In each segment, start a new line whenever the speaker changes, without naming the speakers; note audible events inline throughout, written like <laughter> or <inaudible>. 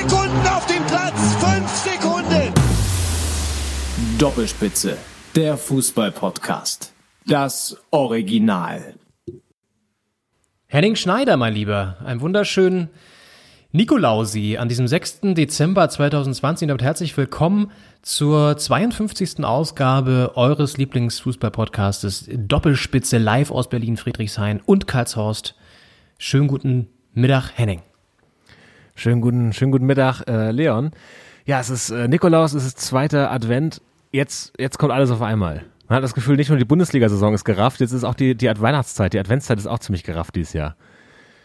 Sekunden auf dem Platz. Fünf Sekunden.
Doppelspitze, der Fußball-Podcast. Das Original.
Henning Schneider, mein Lieber, einen wunderschönen Nikolausi an diesem 6. Dezember 2020 und damit herzlich willkommen zur 52. Ausgabe eures Lieblingsfußball-Podcastes Doppelspitze live aus Berlin, Friedrichshain und Karlshorst. Schönen guten Mittag, Henning.
Schönen guten, schönen guten Mittag, äh, Leon. Ja, es ist äh, Nikolaus, es ist zweiter Advent. Jetzt, jetzt kommt alles auf einmal. Man hat das Gefühl, nicht nur die Bundesliga-Saison ist gerafft, jetzt ist auch die, die Weihnachtszeit, die Adventszeit ist auch ziemlich gerafft dieses Jahr.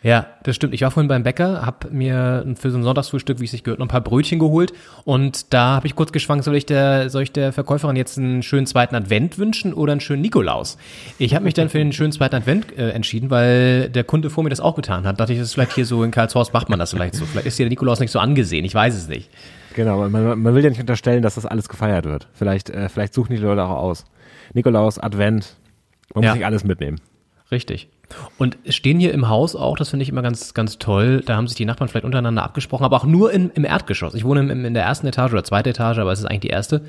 Ja, das stimmt. Ich war vorhin beim Bäcker, habe mir für so ein Sonntagsfrühstück, wie es sich gehört, noch ein paar Brötchen geholt und da habe ich kurz geschwankt, soll ich der, soll ich der Verkäuferin jetzt einen schönen zweiten Advent wünschen oder einen schönen Nikolaus? Ich habe mich dann für den schönen zweiten Advent äh, entschieden, weil der Kunde vor mir das auch getan hat. Dachte ich, das ist vielleicht hier so in Karlshorst macht man das vielleicht so. Vielleicht ist hier der Nikolaus nicht so angesehen, ich weiß es nicht.
Genau, man, man will ja nicht unterstellen, dass das alles gefeiert wird. Vielleicht, äh, vielleicht suchen die Leute auch aus. Nikolaus, Advent, man
Ja.
muss nicht alles mitnehmen.
Richtig. Und es stehen hier im Haus auch, das finde ich immer ganz, ganz toll, da haben sich die Nachbarn vielleicht untereinander abgesprochen, aber auch nur in, im Erdgeschoss. Ich wohne im, in der ersten Etage oder zweiten Etage, aber es ist eigentlich die erste.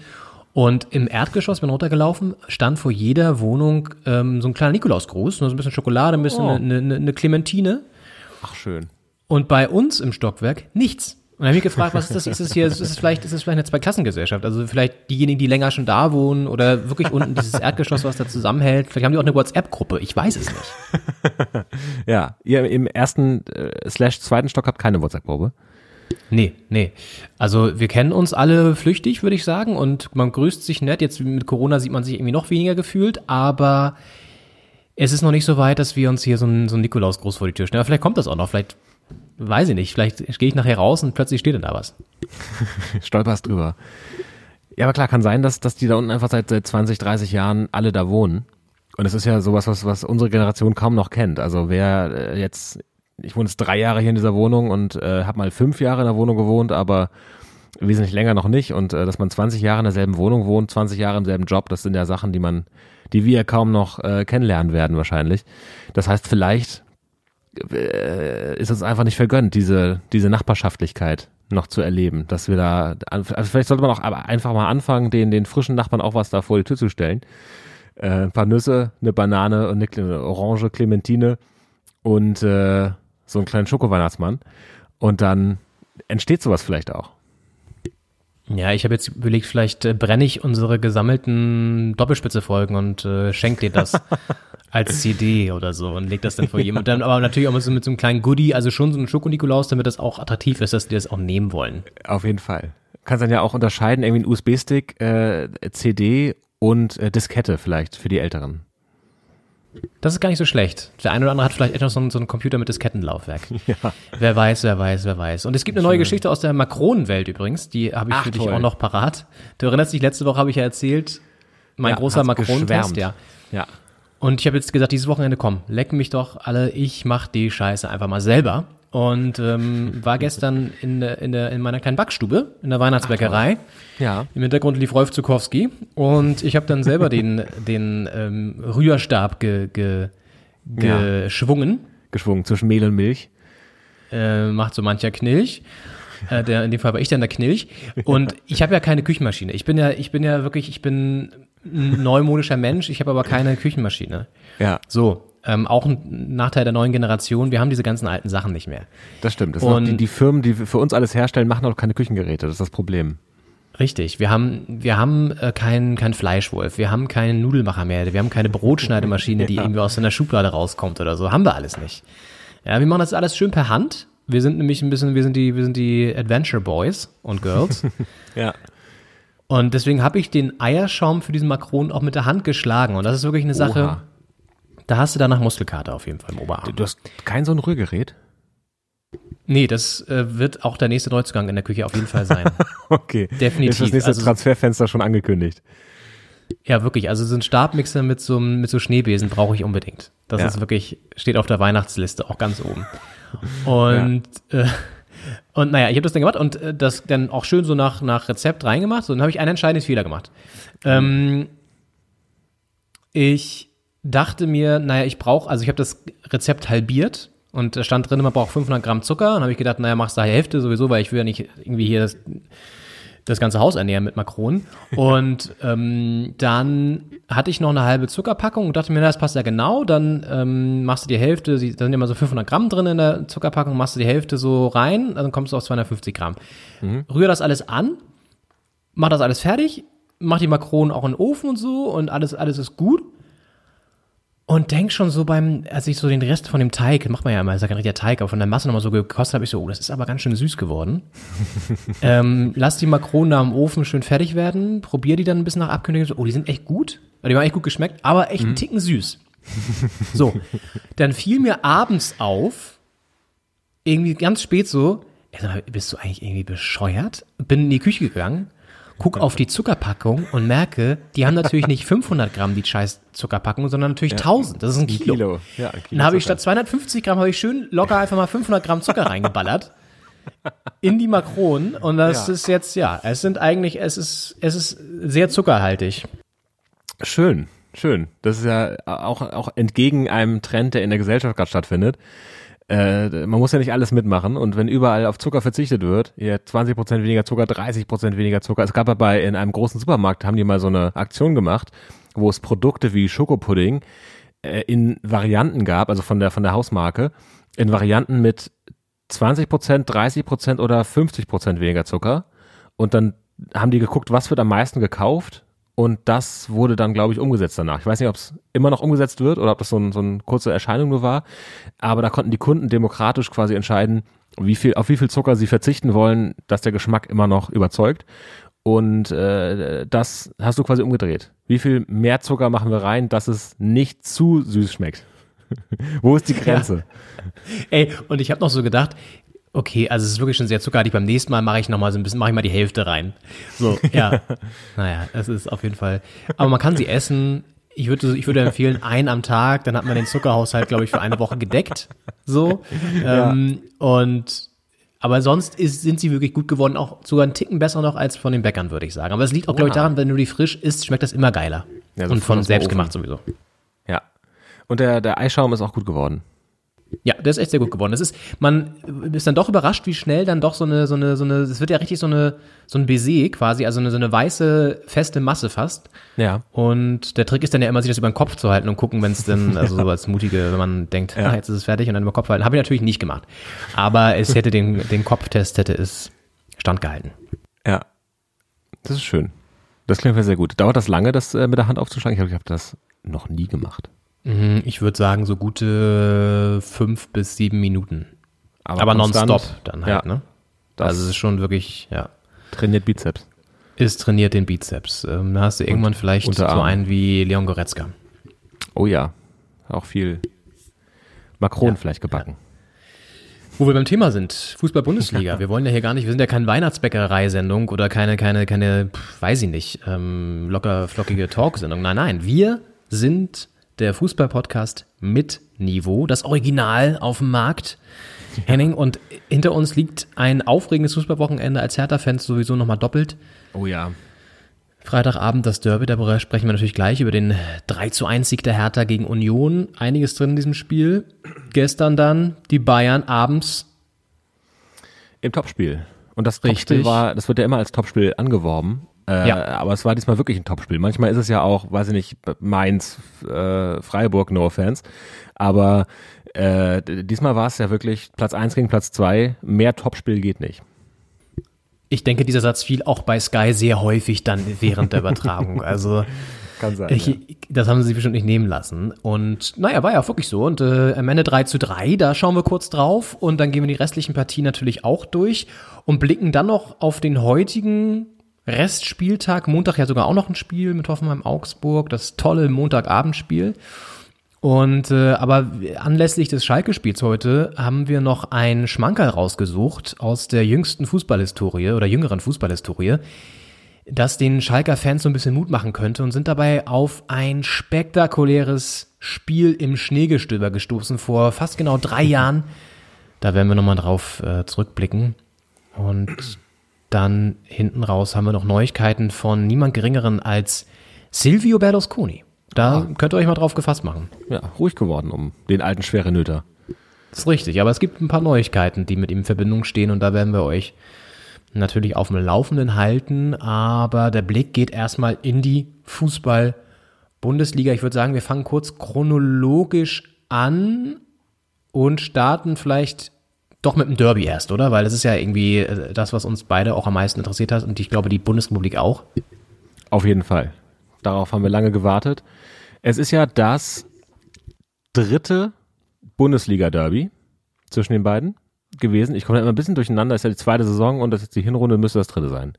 Und im Erdgeschoss, bin runtergelaufen, stand vor jeder Wohnung ähm, so ein kleiner Nikolausgruß, nur so ein bisschen Schokolade, ein bisschen
Oh.
eine, eine, eine Clementine.
Ach, schön.
Und bei uns im Stockwerk nichts. Und dann habe ich gefragt, was ist das? Ist es hier, ist es vielleicht, ist es vielleicht eine Zweiklassengesellschaft? Also vielleicht diejenigen, die länger schon da wohnen oder wirklich unten dieses Erdgeschoss, was da zusammenhält. Vielleicht haben die auch eine WhatsApp-Gruppe. Ich weiß es nicht. <laughs>
Ja, ihr im ersten äh, slash zweiten Stock habt keine WhatsApp-Gruppe.
Nee, nee. Also wir kennen uns alle flüchtig, würde ich sagen, und man grüßt sich nett. Jetzt mit Corona sieht man sich irgendwie noch weniger gefühlt, aber es ist noch nicht so weit, dass wir uns hier so ein, so ein Nikolaus-Gruß vor die Tür stellen. Aber vielleicht kommt das auch noch. Vielleicht, weiß ich nicht, vielleicht gehe ich nachher raus und plötzlich steht da was. <laughs>
Stolperst drüber. Ja, aber klar, kann sein, dass, dass die da unten einfach seit, seit 20, 30 Jahren alle da wohnen. Und es ist ja sowas, was, was unsere Generation kaum noch kennt. Also wer äh, jetzt, ich wohne jetzt drei Jahre hier in dieser Wohnung und äh, habe mal fünf Jahre in der Wohnung gewohnt, aber wesentlich länger noch nicht. Und äh, dass man 20 Jahre in derselben Wohnung wohnt, 20 Jahre im selben Job, das sind ja Sachen, die man, die wir kaum noch äh, kennenlernen werden wahrscheinlich. Das heißt, vielleicht ist uns einfach nicht vergönnt, diese, diese Nachbarschaftlichkeit noch zu erleben, dass wir da, also vielleicht sollte man auch einfach mal anfangen, den, den frischen Nachbarn auch was da vor die Tür zu stellen. Äh, ein paar Nüsse, eine Banane und eine, Orange, Clementine und äh, so einen kleinen Schokoweihnachtsmann. Und dann entsteht sowas vielleicht auch.
Ja, ich habe jetzt überlegt, vielleicht äh, brenne ich unsere gesammelten Doppelspitze-Folgen und äh, schenk dir das <laughs> als CD oder so und leg das dann vor jedem. Und dann aber natürlich auch mit so, mit so einem kleinen Goodie, also schon so ein Schoko-Nikolaus, damit das auch attraktiv ist, dass die das auch nehmen wollen.
Auf jeden Fall. Kannst dann ja auch unterscheiden, irgendwie ein USB-Stick, äh, CD und äh, Diskette vielleicht für die Älteren.
Das ist gar nicht so schlecht. Der eine oder andere hat vielleicht etwas so einen, so einen Computer mit Diskettenlaufwerk. <laughs> Ja. Wer weiß, wer weiß, wer weiß. Und es gibt eine neue Geschichte aus der Makronenwelt übrigens, die habe ich
Ach,
für dich
toll.
auch noch parat. Du erinnerst dich, letzte Woche habe ich ja erzählt, mein
Ja,
großer
geschwärmt.
ja.
Ja.
Und ich habe jetzt gesagt, dieses Wochenende komm, leck mich doch alle, ich mach die Scheiße einfach mal selber. Und ähm, war gestern in, der- in, der, in meiner kleinen Backstube, in der Weihnachtsbäckerei.
Ja.
Im Hintergrund lief Rolf Zukowski und ich habe dann selber den, den ähm, Rührstab ge, ge, geschwungen.
Geschwungen zwischen Mehl und Milch.
Äh, macht so mancher Knilch. Äh, der, in dem Fall war ich dann der Knilch. Und ich habe ja keine Küchenmaschine. Ich bin ja, ich bin ja wirklich, ich bin ein neumodischer Mensch, ich habe aber keine Küchenmaschine.
Ja,
So, ähm, auch ein Nachteil der neuen Generation, wir haben diese ganzen alten Sachen nicht mehr.
das stimmt. Das auch die,
Und-
die Firmen, die für uns alles herstellen, machen auch keine Küchengeräte. Das ist das Problem.
Richtig, wir haben, wir haben äh, keinen kein Fleischwolf, wir haben keinen Nudelmacher mehr, wir haben keine Brotschneidemaschine, die <laughs> irgendwie aus einer Schublade rauskommt oder so. Haben wir alles nicht. Ja, wir machen das alles schön per Hand. Wir sind nämlich ein bisschen, wir sind die, wir sind die Adventure Boys und Girls. <laughs>
Ja.
Und deswegen habe ich den Eierschaum für diesen Makron auch mit der Hand geschlagen. Und das ist wirklich eine Sache,
Oha.
da hast du danach Muskelkater auf jeden Fall im Oberarm.
Du hast kein so ein Rührgerät?
Nee, das äh, wird auch der nächste Neuzugang in der Küche auf jeden Fall sein. <laughs>
Okay.
Definitiv.
Ist das nächste
Also-
Transferfenster schon angekündigt?
Ja, wirklich. Also so ein Stabmixer mit so, mit so Schneebesen brauche ich unbedingt. Das
Ja.
ist wirklich, steht auf der Weihnachtsliste auch ganz oben. <laughs> Und, äh, und naja, ich habe das dann gemacht und äh, das dann auch schön so nach, nach Rezept reingemacht. So, dann habe ich einen entscheidenden Fehler gemacht. Ähm, ich dachte mir, naja, ich brauche, also ich habe das Rezept halbiert und da stand drin, man braucht 500 Gramm Zucker. Und habe ich gedacht, naja, machst du die Hälfte sowieso, weil ich will ja nicht irgendwie hier das, das ganze Haus ernähren mit Makronen. Und ähm, dann hatte ich noch eine halbe Zuckerpackung und dachte mir, na, das passt ja genau. Dann ähm, machst du die Hälfte, da sind immer so 500 Gramm drin in der Zuckerpackung, machst du die Hälfte so rein, dann kommst du auf 250 Gramm. Rühr das alles an, mach das alles fertig, mach die Makronen auch in den Ofen und so und alles, alles ist gut. Und denk schon so beim, als ich so den Rest von dem Teig, macht man ja immer, ist ja kein richtiger Teig, aber von der Masse nochmal so gekostet habe, ich so, oh, das ist aber ganz schön süß geworden. <laughs> ähm, lass die Makronen da im Ofen schön fertig werden, probier die dann ein bisschen nach Abkündigung, so, oh, die sind echt gut, die haben echt gut geschmeckt, aber echt einen Ticken süß. <laughs> so, dann fiel mir abends auf, irgendwie ganz spät so, ey, sag mal, bist du eigentlich irgendwie bescheuert? Bin in die Küche gegangen, guck auf die Zuckerpackung und merke, die haben natürlich nicht <laughs> 500 Gramm, die scheiß Zuckerpackung, sondern natürlich 1000. Das ist ein Kilo.
Kilo. Ja, ein Kilo
Dann habe ich statt 250 Gramm, habe ich schön locker einfach mal 500 Gramm Zucker <laughs> reingeballert. In die Makronen. Und das
Ja.
ist jetzt, ja, es sind eigentlich, es ist, es ist sehr zuckerhaltig.
Schön, schön. Das ist ja auch, auch entgegen einem Trend, der in der Gesellschaft gerade stattfindet. Äh, man muss ja nicht alles mitmachen und wenn überall auf Zucker verzichtet wird, hier 20% weniger Zucker, 30% weniger Zucker. Es gab ja bei in einem großen Supermarkt, haben die mal so eine Aktion gemacht, wo es Produkte wie Schokopudding äh, in Varianten gab, also von der, von der Hausmarke, in Varianten mit 20%, 30% oder 50% weniger Zucker. Und dann haben die geguckt, was wird am meisten gekauft. Und das wurde dann, glaube ich, umgesetzt danach. Ich weiß nicht, ob es immer noch umgesetzt wird oder ob das so, ein, so eine kurze Erscheinung nur war. Aber da konnten die Kunden demokratisch quasi entscheiden, wie viel, auf wie viel Zucker sie verzichten wollen, dass der Geschmack immer noch überzeugt. Und äh, das hast du quasi umgedreht. Wie viel mehr Zucker machen wir rein, dass es nicht zu süß schmeckt? <laughs> Wo ist die Grenze?
Ey, und ich habe noch so gedacht, okay, also es ist wirklich schon sehr zuckerhaltig. Beim nächsten Mal mache ich noch mal so ein bisschen, mache ich mal die Hälfte rein. So, ja. <laughs> naja, es ist auf jeden Fall. Aber man kann sie essen. Ich würde, ich würde empfehlen, ein am Tag, dann hat man den Zuckerhaushalt, glaube ich, für eine Woche gedeckt. So. Ähm, und aber sonst ist, sind sie wirklich gut geworden, auch sogar einen Ticken besser noch als von den Bäckern, würde ich sagen. Aber es liegt auch, glaube ich, daran, wenn du die frisch isst, schmeckt das immer geiler.
Ja, so
und von selbst gemacht sowieso.
Ja. Und der, der Eischaum ist auch gut geworden.
Ja, der ist echt sehr gut geworden. Das ist, man ist dann doch überrascht, wie schnell dann doch so eine, so eine, so eine, es wird ja richtig so eine, so ein Baiser quasi, also eine, so eine weiße, feste Masse fast.
Ja.
Und der Trick ist dann ja immer, sich das über den Kopf zu halten und gucken, wenn es dann, also so als Mutige, wenn man denkt,
Ja.
ah, jetzt ist es fertig und dann über den Kopf halten. Habe ich natürlich nicht gemacht. Aber es hätte den, den Kopftest hätte es standgehalten.
Ja. Das ist schön. Das klingt mir sehr gut. Dauert das lange, das äh, mit der Hand aufzuschlagen? Ich glaube, ich habe das noch nie gemacht.
Mhm, Ich würde sagen, so gute fünf bis sieben Minuten. Aber,
konstant,
nonstop dann halt,
ja,
ne?
Das
Also es ist schon wirklich, ja.
trainiert Bizeps.
ist trainiert den Bizeps. Ähm, da hast du irgendwann vielleicht so einen wie Leon Goretzka.
Oh ja. Auch viel Makronen vielleicht gebacken.
Wo wir beim Thema sind, Fußball-Bundesliga. Wir wollen ja hier gar nicht, wir sind ja keine Weihnachtsbäckerei-Sendung oder keine, keine, keine, pf, weiß ich nicht, ähm, locker flockige Talk-Sendung. Nein, nein, wir sind der Fußball-Podcast mit Niveau, das Original auf dem Markt. Henning, und hinter uns liegt ein aufregendes Fußballwochenende als Hertha-Fans sowieso nochmal doppelt.
Oh ja.
Freitagabend das Derby, darüber sprechen wir natürlich gleich über den 3 zu 1 Sieg der Hertha gegen Union. Einiges drin in diesem Spiel. Gestern dann die Bayern abends.
Im Topspiel. Und das
Richtig.
Topspiel war, das wird ja immer als Topspiel angeworben. Äh,
Ja.
Aber es war diesmal wirklich ein Topspiel. Manchmal ist es ja auch, weiß ich nicht, Mainz, äh, Freiburg, no offense. Aber äh, diesmal war es ja wirklich Platz eins gegen Platz zwei. Mehr Topspiel geht nicht.
Ich denke, dieser Satz fiel auch bei Sky sehr häufig dann während der Übertragung. Also <laughs>
Kann sein.
ich, das haben sie sich bestimmt nicht nehmen lassen. Und naja, war ja auch wirklich so. Und äh, am Ende 3 zu 3, da schauen wir kurz drauf und dann gehen wir die restlichen Partien natürlich auch durch und blicken dann noch auf den heutigen Restspieltag. Montag ja sogar auch noch ein Spiel mit Hoffenheim Augsburg, das tolle Montagabendspiel. Und äh, aber anlässlich des Schalke-Spiels heute haben wir noch ein Schmankerl rausgesucht aus der jüngsten Fußballhistorie oder jüngeren Fußballhistorie, das den Schalker Fans so ein bisschen Mut machen könnte und sind dabei auf ein spektakuläres Spiel im Schneegestöber gestoßen vor fast genau drei <laughs> Jahren. Da werden wir nochmal drauf äh, zurückblicken. Und dann hinten raus haben wir noch Neuigkeiten von niemand Geringeren als Silvio Berlusconi. Da könnt ihr euch mal drauf gefasst machen.
Ja, ruhig geworden um den alten schwere Nöter.
Das ist richtig, aber es gibt ein paar Neuigkeiten, die mit ihm in Verbindung stehen und da werden wir euch natürlich auf dem Laufenden halten, aber der Blick geht erstmal in die Fußball-Bundesliga. Ich würde sagen, wir fangen kurz chronologisch an und starten vielleicht doch mit dem Derby erst, oder? Weil das ist ja irgendwie äh, das, was uns beide auch am meisten interessiert hat und ich glaube die Bundesrepublik auch.
Auf jeden Fall. Darauf haben wir lange gewartet. Es ist ja das dritte Bundesliga-Derby zwischen den beiden gewesen. Ich komme da immer ein bisschen durcheinander. Das ist ja die zweite Saison und das ist die Hinrunde, müsste das dritte sein.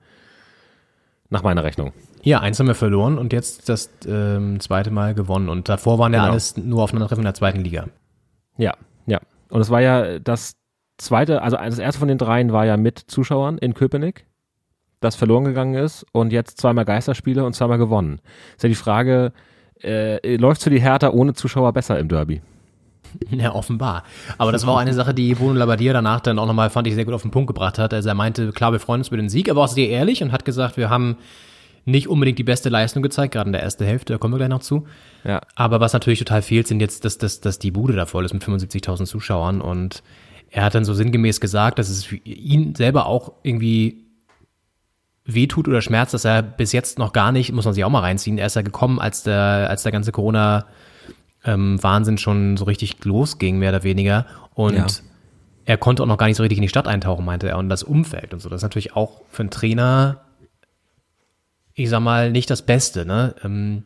Nach meiner Rechnung.
Ja, eins haben wir verloren und jetzt das ähm, zweite Mal gewonnen. Und davor waren ja
Genau.
alles nur Aufeinandertreffen in der zweiten Liga.
Ja, ja. Und es war ja das zweite, also das erste von den dreien war ja mit Zuschauern in Köpenick, das verloren gegangen ist und jetzt zweimal Geisterspiele und zweimal gewonnen. Ist ja die Frage, äh, läuft für die Hertha ohne Zuschauer besser im Derby? <laughs>
Ja, offenbar. Aber das war auch eine Sache, die Bruno Labbadia danach dann auch nochmal, fand ich, sehr gut auf den Punkt gebracht hat. Also er meinte, klar, wir freuen uns über den Sieg, aber auch sehr ehrlich und hat gesagt, wir haben nicht unbedingt die beste Leistung gezeigt, gerade in der ersten Hälfte, da kommen wir gleich noch zu.
Ja.
Aber was natürlich total fehlt, sind jetzt, dass, dass, dass die Bude da voll ist mit 75.000 Zuschauern und er hat dann so sinngemäß gesagt, dass es für ihn selber auch irgendwie wehtut oder schmerzt, dass er bis jetzt noch gar nicht, muss man sich auch mal reinziehen, er ist ja gekommen, als der, als der ganze Corona ähm, Wahnsinn schon so richtig losging, mehr oder weniger. Und
Ja.
er konnte auch noch gar nicht so richtig in die Stadt eintauchen, meinte er. Und das Umfeld und so. Das ist natürlich auch für einen Trainer, ich sag mal, nicht das Beste. Ne? Ähm,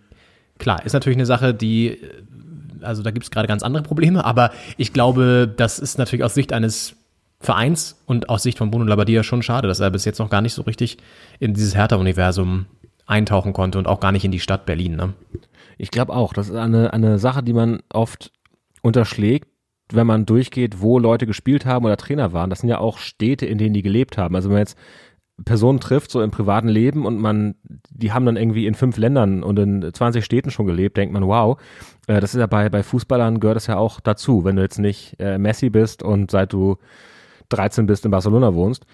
klar, ist natürlich eine Sache, die, äh, also da gibt es gerade ganz andere Probleme, aber ich glaube, das ist natürlich aus Sicht eines Vereins und aus Sicht von Bruno Labbadia schon schade, dass er bis jetzt noch gar nicht so richtig in dieses Hertha-Universum eintauchen konnte und auch gar nicht in die Stadt Berlin. Ne?
Ich glaube auch, das ist eine, eine Sache, die man oft unterschlägt, wenn man durchgeht, wo Leute gespielt haben oder Trainer waren. Das sind ja auch Städte, in denen die gelebt haben. Also wenn man jetzt Personen trifft, so im privaten Leben und man, die haben dann irgendwie in fünf Ländern und in 20 Städten schon gelebt, denkt man, wow, äh, das ist ja bei, bei Fußballern gehört das ja auch dazu. Wenn du jetzt nicht äh, Messi bist und seit du 13 bist in Barcelona wohnst,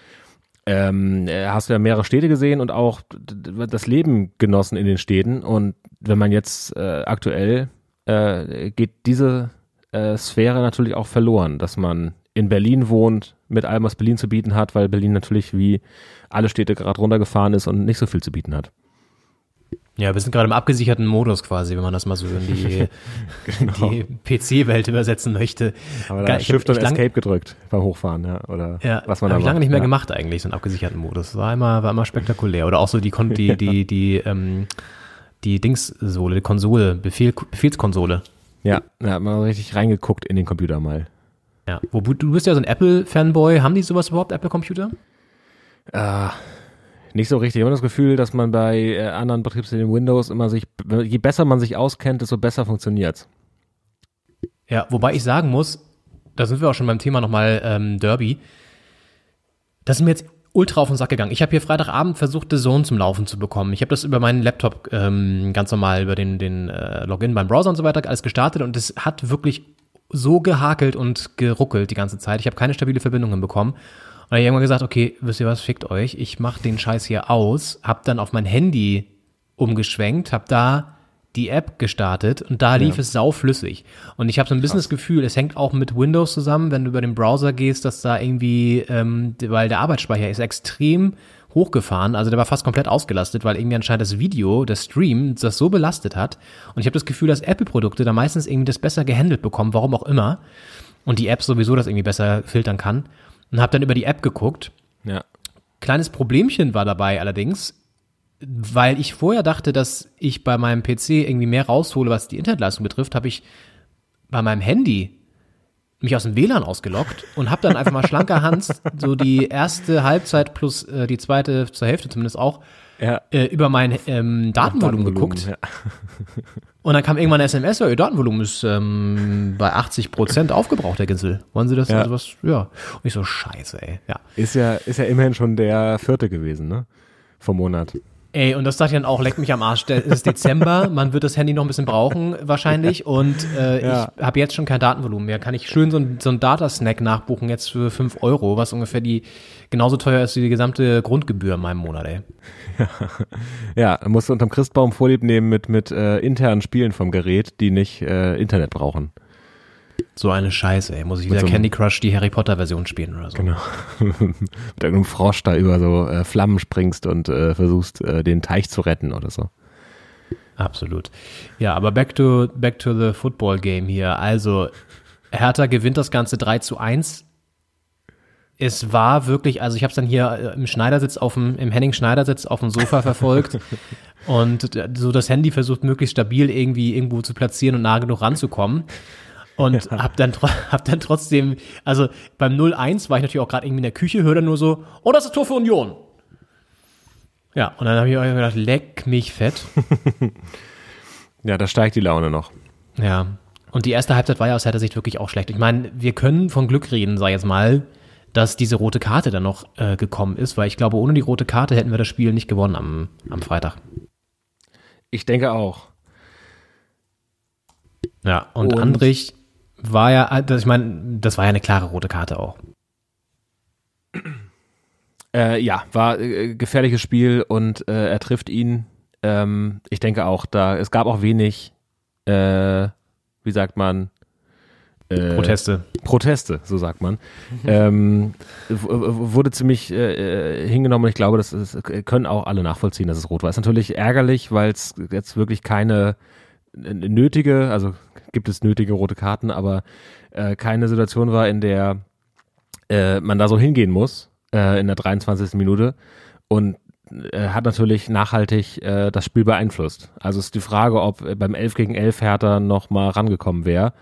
ähm, äh, hast du ja mehrere Städte gesehen und auch das Leben genossen in den Städten. Und wenn man jetzt äh, aktuell äh, geht diese Sphäre natürlich auch verloren, dass man in Berlin wohnt, mit allem, was Berlin zu bieten hat, weil Berlin natürlich wie alle Städte gerade runtergefahren ist und nicht so viel zu bieten hat.
Ja, wir sind gerade im abgesicherten Modus quasi, wenn man das mal so in die, <laughs> die PC-Welt übersetzen möchte.
Aber da Shift und
lang-
Escape gedrückt beim Hochfahren, ja, oder
Ja,
was man da
habe ich lange nicht mehr
ja.
gemacht eigentlich, so einen abgesicherten Modus. War immer, war immer spektakulär. Oder auch so die, Kon die, <laughs> die, die, ähm, die Dingssohle, die Konsole, Befehl, Befehlskonsole.
Ja, da hat man richtig reingeguckt in den Computer mal.
Ja, wo, du bist ja so ein Apple-Fanboy. Haben die sowas überhaupt, Apple-Computer?
Äh, nicht so richtig. Ich habe das Gefühl, dass man bei äh, anderen Betriebssystemen Windows immer sich, je besser man sich auskennt, desto besser funktioniert's.
Ja, wobei ich sagen muss, da sind wir auch schon beim Thema nochmal ähm, Derby. Das ist mir jetzt ultra auf den Sack gegangen. Ich habe hier Freitagabend versucht, The Zone zum Laufen zu bekommen. Ich habe das über meinen Laptop ähm, ganz normal, über den, den äh, Login beim Browser und so weiter alles gestartet und es hat wirklich so gehakelt und geruckelt die ganze Zeit. Ich habe keine stabile Verbindung hinbekommen. Und dann hab ich irgendwann gesagt, okay, wisst ihr was, fickt euch. Ich mach den Scheiß hier aus, hab dann auf mein Handy umgeschwenkt, hab da die App gestartet und da lief es sauflüssig. Und ich habe so ein bisschen das Gefühl, es hängt auch mit Windows zusammen, wenn du über den Browser gehst, dass da irgendwie, ähm, weil der Arbeitsspeicher ist extrem hochgefahren, also der war fast komplett ausgelastet, weil irgendwie anscheinend das Video, der Stream, das so belastet hat. Und ich habe das Gefühl, dass Apple-Produkte da meistens irgendwie das besser gehandelt bekommen, warum auch immer. Und die App sowieso das irgendwie besser filtern kann. Und habe dann über die App geguckt
Ja.
Kleines Problemchen war dabei allerdings, weil ich vorher dachte, dass ich bei meinem PC irgendwie mehr raushole, was die Internetleistung betrifft, habe ich bei meinem Handy mich aus dem WLAN ausgeloggt und habe dann einfach mal schlanker Hans so die erste Halbzeit plus äh, die zweite zur Hälfte zumindest auch
Ja.
äh, über mein ähm, Datenvolumen geguckt.
Ja.
Und dann kam irgendwann eine SMS, ja, Ihr Datenvolumen ist ähm, bei 80 Prozent aufgebraucht, Herr Ginsel. Wollen Sie das?
Ja.
Also was? Ja. Und ich so, scheiße, ey. Ja.
Ist ja, ist ja immerhin schon der vierte gewesen, ne? Vom Monat.
Ey, und das dachte ich dann auch, leck mich am Arsch. Es ist Dezember, man wird das Handy noch ein bisschen brauchen wahrscheinlich und äh,
Ja.
ich habe jetzt schon kein Datenvolumen mehr. Kann ich schön so ein, so ein Datasnack nachbuchen jetzt für 5 Euro, was ungefähr die genauso teuer ist wie die gesamte Grundgebühr in meinem Monat, ey. <laughs>
Ja, musst du unterm Christbaum Vorlieb nehmen mit, mit äh, internen Spielen vom Gerät, die nicht äh, Internet brauchen.
So eine Scheiße, ey. Muss ich wieder
so
Candy Crush die Harry Potter Version spielen oder so.
Genau. <laughs> mit irgendeinem Frosch da über so äh, Flammen springst und äh, versuchst, äh, den Teich zu retten oder so.
Absolut. Ja, aber back to, back to the football game hier. Also, Hertha gewinnt das Ganze 3 zu 1. Es war wirklich, also ich habe es dann hier äh, im Schneidersitz auf dem, im Henning Schneidersitz auf dem Sofa verfolgt <laughs> und äh, so das Handy versucht möglichst stabil irgendwie irgendwo zu platzieren und nah genug ranzukommen. Und hab dann, <laughs> hab dann trotzdem, also beim 0-1 war ich natürlich auch gerade irgendwie in der Küche, höre dann nur so, oh, das ist Tor für Union. Ja, und dann habe ich auch gedacht, leck mich fett. <laughs>
Ja, da steigt die Laune noch.
Ja. Und die erste Halbzeit war ja aus seiner Sicht wirklich auch schlecht. Ich meine, wir können von Glück reden, sag ich jetzt mal, dass diese rote Karte dann noch äh, gekommen ist, weil ich glaube, ohne die rote Karte hätten wir das Spiel nicht gewonnen am, am Freitag.
Ich denke auch.
Ja, und,
Und-
Andrich war ja, das- ich meine, das war ja eine klare rote Karte auch.
Äh, ja, war äh, gefährliches Spiel und äh, er trifft ihn. Ähm, ich denke auch, da es gab auch wenig, äh, wie sagt man, äh,
Proteste.
Proteste, so sagt man. <laughs> ähm, wurde ziemlich äh, äh, hingenommen und ich glaube, das ist, können auch alle nachvollziehen, dass es rot war. Ist natürlich ärgerlich, weil es jetzt wirklich keine nötige, also gibt es nötige rote Karten, aber äh, keine Situation war, in der äh, man da so hingehen muss äh, in der 23. Minute und äh, hat natürlich nachhaltig äh, das Spiel beeinflusst. Also ist die Frage, ob äh, beim 11 gegen 11 Hertha noch mal rangekommen wäre.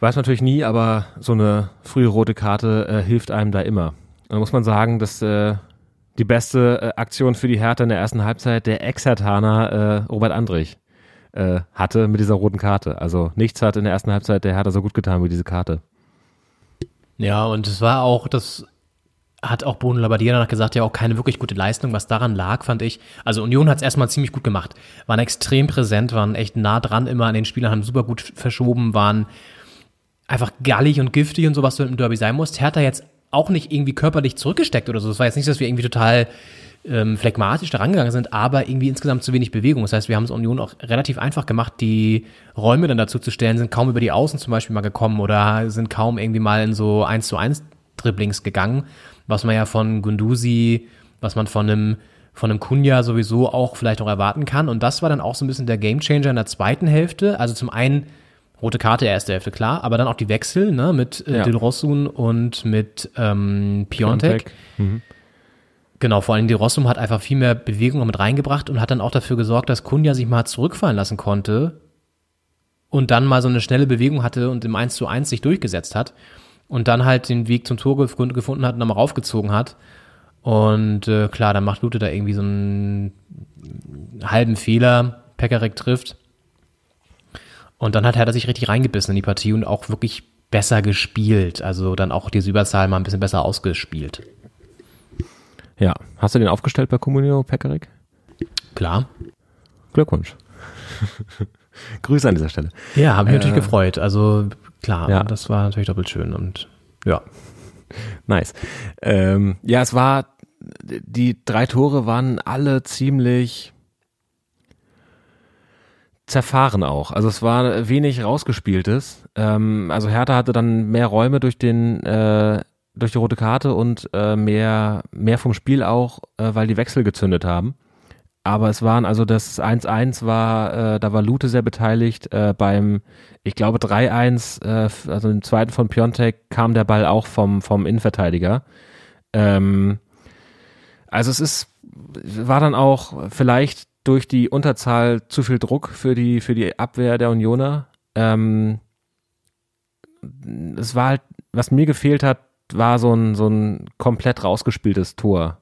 Weiß natürlich nie, aber so eine frühe rote Karte hilft einem da immer. Da muss man sagen, dass die beste Aktion für die Hertha in der ersten Halbzeit der Ex-Hertaner Robert Andrich äh, hatte mit dieser roten Karte. Also nichts hat in der ersten Halbzeit der Hertha so gut getan wie diese Karte.
Ja, und es war auch, das hat auch Bruno Labbadia danach gesagt, ja auch keine wirklich gute Leistung, was daran lag, fand ich. Also Union hat es erstmal ziemlich gut gemacht, waren extrem präsent, waren echt nah dran immer an den Spielern, haben super gut verschoben, waren einfach gallig und giftig und so, was du im Derby sein musst. Hertha jetzt auch nicht irgendwie körperlich zurückgesteckt oder so. Es war jetzt nicht, dass wir irgendwie total ähm, phlegmatisch da rangegangen sind, aber irgendwie insgesamt zu wenig Bewegung. Das heißt, wir haben es Union auch relativ einfach gemacht, die Räume dann dazu zu stellen, sind kaum über die Außen zum Beispiel mal gekommen oder sind kaum irgendwie mal in so 1 zu 1 Dribblings gegangen, was man ja von Gunduzi, was man von einem von einem Kunja sowieso auch vielleicht auch erwarten kann. Und das war dann auch so ein bisschen der Gamechanger in der zweiten Hälfte. Also zum einen rote Karte erste Hälfte, klar, aber dann auch die Wechsel ne, mit äh,
Ja.
Dilrosun und mit ähm, Piontek. Genau, vor allem die Rossum hat einfach viel mehr Bewegung mit reingebracht und hat dann auch dafür gesorgt, dass Kunja sich mal zurückfallen lassen konnte und dann mal so eine schnelle Bewegung hatte und im 1 zu 1 sich durchgesetzt hat und dann halt den Weg zum Tor gef- gefunden hat und nochmal raufgezogen hat. Und äh, klar, dann macht Lute da irgendwie so einen halben Fehler, Pekarik trifft. Und dann hat er sich richtig reingebissen in die Partie und auch wirklich besser gespielt. Also dann auch diese Überzahl mal ein bisschen besser ausgespielt.
Ja, hast du den aufgestellt bei Comunio Pekarik?
Klar.
Glückwunsch. <laughs> Grüße an dieser Stelle.
Ja, habe mich natürlich gefreut. Also klar,
Ja.
das war natürlich doppelt schön und ja. <laughs>
Nice. Ähm, ja, es war, die drei Tore waren alle ziemlich zerfahren auch. Also es war wenig rausgespieltes. Ähm, also Hertha hatte dann mehr Räume durch den, äh, durch die rote Karte und äh, mehr, mehr vom Spiel auch, äh, weil die Wechsel gezündet haben. Aber es waren also das 1-1 war, äh, da war Lute sehr beteiligt. Äh, beim, ich glaube 3-1, äh, also im zweiten von Piontek kam der Ball auch vom, vom Innenverteidiger. Ähm, also es ist, war dann auch vielleicht durch die Unterzahl zu viel Druck für die, für die Abwehr der Unioner. Ähm, es war halt, was mir gefehlt hat, war so ein, so ein komplett rausgespieltes Tor.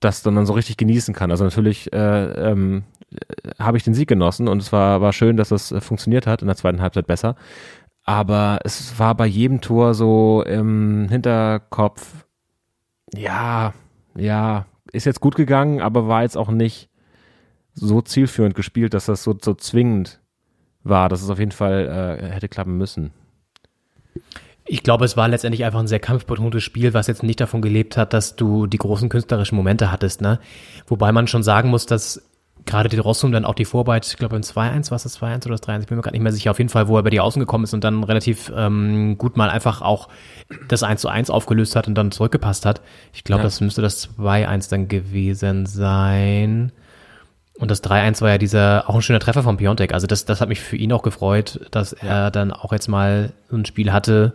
das dann man so richtig genießen kann. Also natürlich äh, ähm, äh, habe ich den Sieg genossen und es war, war schön, dass das äh, funktioniert hat in der zweiten Halbzeit besser. Aber es war bei jedem Tor so im Hinterkopf, ja, ja, ist jetzt gut gegangen, aber war jetzt auch nicht so zielführend gespielt, dass das so, so zwingend war, dass es auf jeden Fall äh, hätte klappen müssen.
Ich glaube, es war letztendlich einfach ein sehr kampfbetontes Spiel, was jetzt nicht davon gelebt hat, dass du die großen künstlerischen Momente hattest, ne? Wobei man schon sagen muss, dass gerade die Rossum dann auch die Vorarbeit, ich glaube im 2-1, was das 2-1 oder das 3-1, ich bin mir gerade nicht mehr sicher, auf jeden Fall, wo er bei die Außen gekommen ist und dann relativ ähm, gut mal einfach auch das 1 zu 1 aufgelöst hat und dann zurückgepasst hat. Ich glaube,
Ja.
das müsste das 2-1 dann gewesen sein. Und das 3-1 war ja dieser, auch ein schöner Treffer von Piontek. Also das, das hat mich für ihn auch gefreut, dass er dann auch jetzt mal so ein Spiel hatte,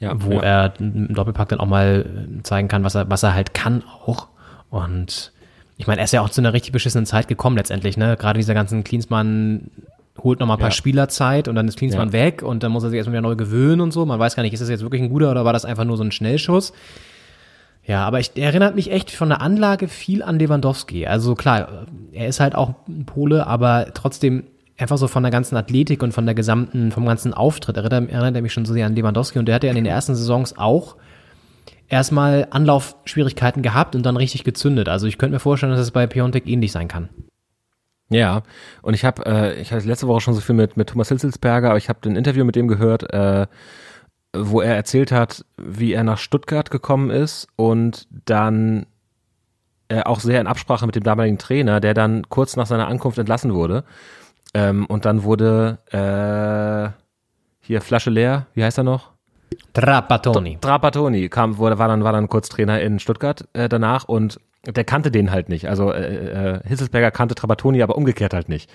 Ja,
wo
ja.
er im Doppelpack dann auch mal äh, zeigen kann, was er, was er halt kann auch. Und ich meine, er ist ja auch zu einer richtig beschissenen Zeit gekommen letztendlich, ne? Gerade dieser ganzen Klinsmann holt noch mal ein paar
Ja.
Spielerzeit und dann ist Klinsmann
Ja.
weg und dann muss er sich erstmal wieder neu gewöhnen und so. Man weiß gar nicht, ist das jetzt wirklich ein guter oder war das einfach nur so ein Schnellschuss? Ja, aber ich, er erinnert mich echt von der Anlage viel an Lewandowski. Also klar, er ist halt auch ein Pole, aber trotzdem einfach so von der ganzen Athletik und von der gesamten, vom ganzen Auftritt erinnert, erinnert er mich schon so sehr an Lewandowski und der hat ja in den ersten Saisons auch erstmal Anlaufschwierigkeiten gehabt und dann richtig gezündet. Also ich könnte mir vorstellen, dass es bei Piontek ähnlich sein kann.
Ja, und ich habe, äh, ich hatte letzte Woche schon so viel mit, mit Thomas Hitzelsberger, aber ich habe ein Interview mit dem gehört, äh, wo er erzählt hat, wie er nach Stuttgart gekommen ist und dann äh, auch sehr in Absprache mit dem damaligen Trainer, der dann kurz nach seiner Ankunft entlassen wurde. Ähm, und dann wurde äh, hier Flasche leer, wie heißt er noch?
Trapattoni.
Trapattoni kam, wurde, war dann war dann kurz Trainer in Stuttgart äh, danach und der kannte den halt nicht. Also äh, äh, Hitzelsberger kannte Trapattoni, aber umgekehrt halt nicht.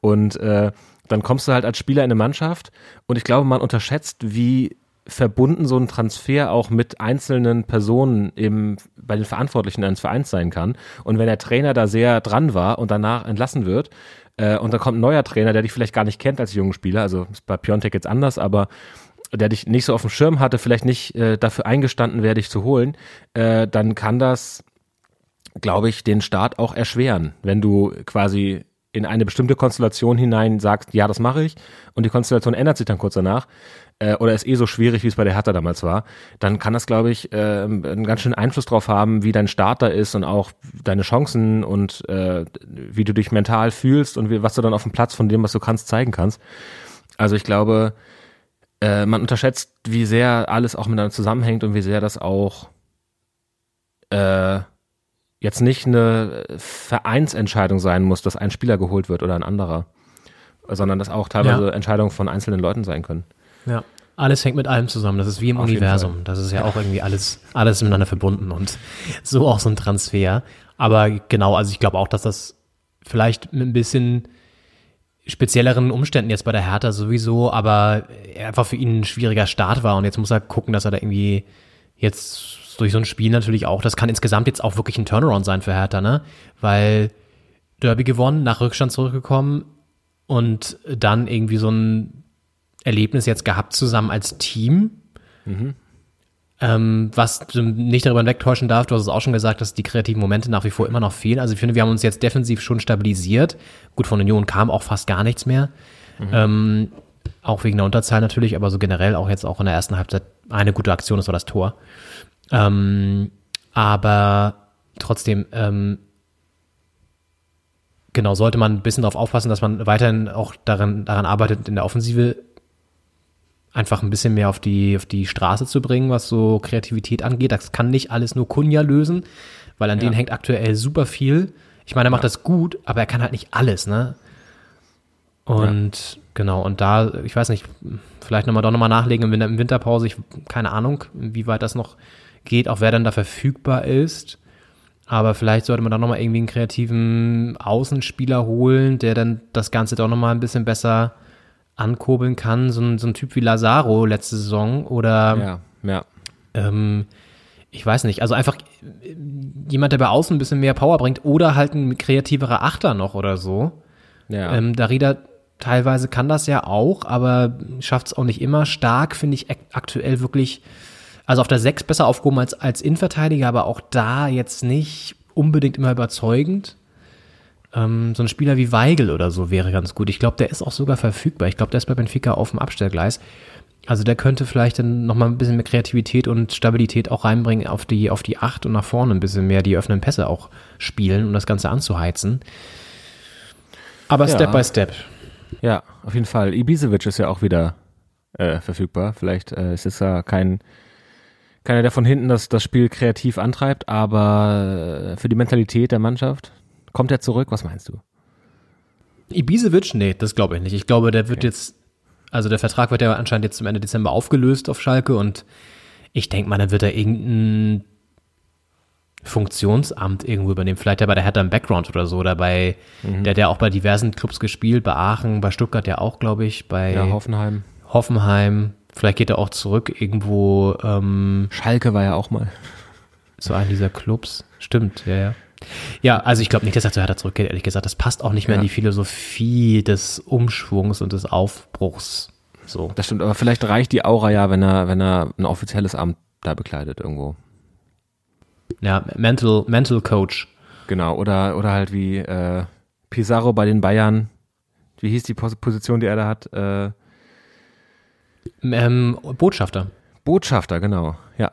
Und äh, dann kommst du halt als Spieler in eine Mannschaft und ich glaube, man unterschätzt, wie verbunden so ein Transfer auch mit einzelnen Personen eben bei den Verantwortlichen eines Vereins sein kann. Und wenn der Trainer da sehr dran war und danach entlassen wird, äh, und dann kommt ein neuer Trainer, der dich vielleicht gar nicht kennt als jungen Spieler, also ist bei Piontek jetzt anders, aber der dich nicht so auf dem Schirm hatte, vielleicht nicht äh, dafür eingestanden wäre, dich zu holen, äh, dann kann das, glaube ich, den Start auch erschweren, wenn du quasi in eine bestimmte Konstellation hinein sagst, ja, das mache ich, und die Konstellation ändert sich dann kurz danach, äh, oder ist eh so schwierig, wie es bei der Hertha damals war, dann kann das, glaube ich, äh, einen ganz schönen Einfluss drauf haben, wie dein Starter ist und auch deine Chancen und äh, wie du dich mental fühlst und wie, was du dann auf dem Platz von dem, was du kannst, zeigen kannst. Also ich glaube, äh, man unterschätzt, wie sehr alles auch miteinander zusammenhängt und wie sehr das auch äh, jetzt nicht eine Vereinsentscheidung sein muss, dass ein Spieler geholt wird oder ein anderer, sondern dass auch teilweise
Ja.
Entscheidungen von einzelnen Leuten sein können.
Ja. Alles hängt mit allem zusammen. Das ist wie im
Auf
Universum. Das ist ja auch irgendwie alles, alles miteinander verbunden und <laughs> so auch so ein Transfer. Aber genau, also ich glaube auch, dass das vielleicht mit ein bisschen spezielleren Umständen jetzt bei der Hertha sowieso, aber einfach für ihn ein schwieriger Start war und jetzt muss er gucken, dass er da irgendwie jetzt durch so ein Spiel natürlich auch, das kann insgesamt jetzt auch wirklich ein Turnaround sein für Hertha, ne? Weil Derby gewonnen, nach Rückstand zurückgekommen und dann irgendwie so ein Erlebnis jetzt gehabt zusammen als Team. Ähm, was nicht darüber hinwegtäuschen darf, du hast es auch schon gesagt, dass die kreativen Momente nach wie vor immer noch fehlen. Also ich finde, wir haben uns jetzt defensiv schon stabilisiert. Gut, von Union kam auch fast gar nichts mehr. Ähm, auch wegen der Unterzahl natürlich, aber so generell auch jetzt auch in der ersten Halbzeit eine gute Aktion, das war das Tor. Ähm, aber trotzdem, ähm, genau, sollte man ein bisschen darauf aufpassen, dass man weiterhin auch daran, daran arbeitet, in der Offensive einfach ein bisschen mehr auf die, auf die Straße zu bringen, was so Kreativität angeht. Das kann nicht alles nur Kunja lösen, weil an denen hängt aktuell super viel. Ich meine, er macht das gut, aber er kann halt nicht alles, ne? Und genau, und da, ich weiß nicht, vielleicht nochmal doch nochmal nachlegen in der im Winterpause, ich keine Ahnung, wie weit das noch geht, auch wer dann da verfügbar ist. Aber vielleicht sollte man da nochmal irgendwie einen kreativen Außenspieler holen, der dann das Ganze doch nochmal ein bisschen besser ankurbeln kann. So ein, so ein Typ wie Lazaro letzte Saison oder
Ja, ja.
ähm, ich weiß nicht, also einfach äh, jemand, der bei außen ein bisschen mehr Power bringt oder halt ein kreativerer Achter noch oder so.
ja.
Ähm, Darida teilweise kann das ja auch, aber schafft es auch nicht immer. Stark finde ich ak- aktuell wirklich, also auf der 6 besser aufgehoben als, als Innenverteidiger, aber auch da jetzt nicht unbedingt immer überzeugend. Ähm, so ein Spieler wie Weigel oder so wäre ganz gut. Ich glaube, der ist auch sogar verfügbar. Ich glaube, der ist bei Benfica auf dem Abstellgleis. Also der könnte vielleicht dann nochmal ein bisschen mehr Kreativität und Stabilität auch reinbringen auf die, auf die Acht und nach vorne ein bisschen mehr die öffnen Pässe auch spielen, um das Ganze anzuheizen. Aber
Ja.
Step by Step.
Ja, auf jeden Fall. Ibisevic ist ja auch wieder äh, verfügbar. Vielleicht äh, ist es ja kein keiner, der von hinten das, das Spiel kreativ antreibt, aber äh, für die Mentalität der Mannschaft kommt er zurück. Was meinst du?
Ibisevic? Nee, das glaube ich nicht. Ich glaube, der wird jetzt, also der Vertrag wird ja anscheinend jetzt zum Ende Dezember aufgelöst auf Schalke und ich denke mal, dann wird er irgendein Funktionsamt irgendwo übernehmen. Vielleicht ja bei der Hertha im Background oder so. Oder bei, der hat ja auch bei diversen Clubs gespielt, bei Aachen, bei Stuttgart ja auch, glaube ich, bei
Ja, Hoffenheim.
Hoffenheim. Vielleicht geht er auch zurück irgendwo ähm,
Schalke war ja auch mal.
zu einem dieser Clubs. Stimmt, ja, ja. Ja, also ich glaube nicht, dass er zu Hertha zurückgeht, ehrlich gesagt. Das passt auch nicht mehr
Ja.
in die Philosophie des Umschwungs und des Aufbruchs. So.
Das stimmt, aber vielleicht reicht die Aura ja, wenn er, wenn er ein offizielles Amt da bekleidet irgendwo.
Ja, Mental, Mental Coach.
Genau, oder, oder halt wie äh, Pizarro bei den Bayern. Wie hieß die Pos Position, die er da hat? Äh,
Ähm, Botschafter.
Botschafter, genau. Ja.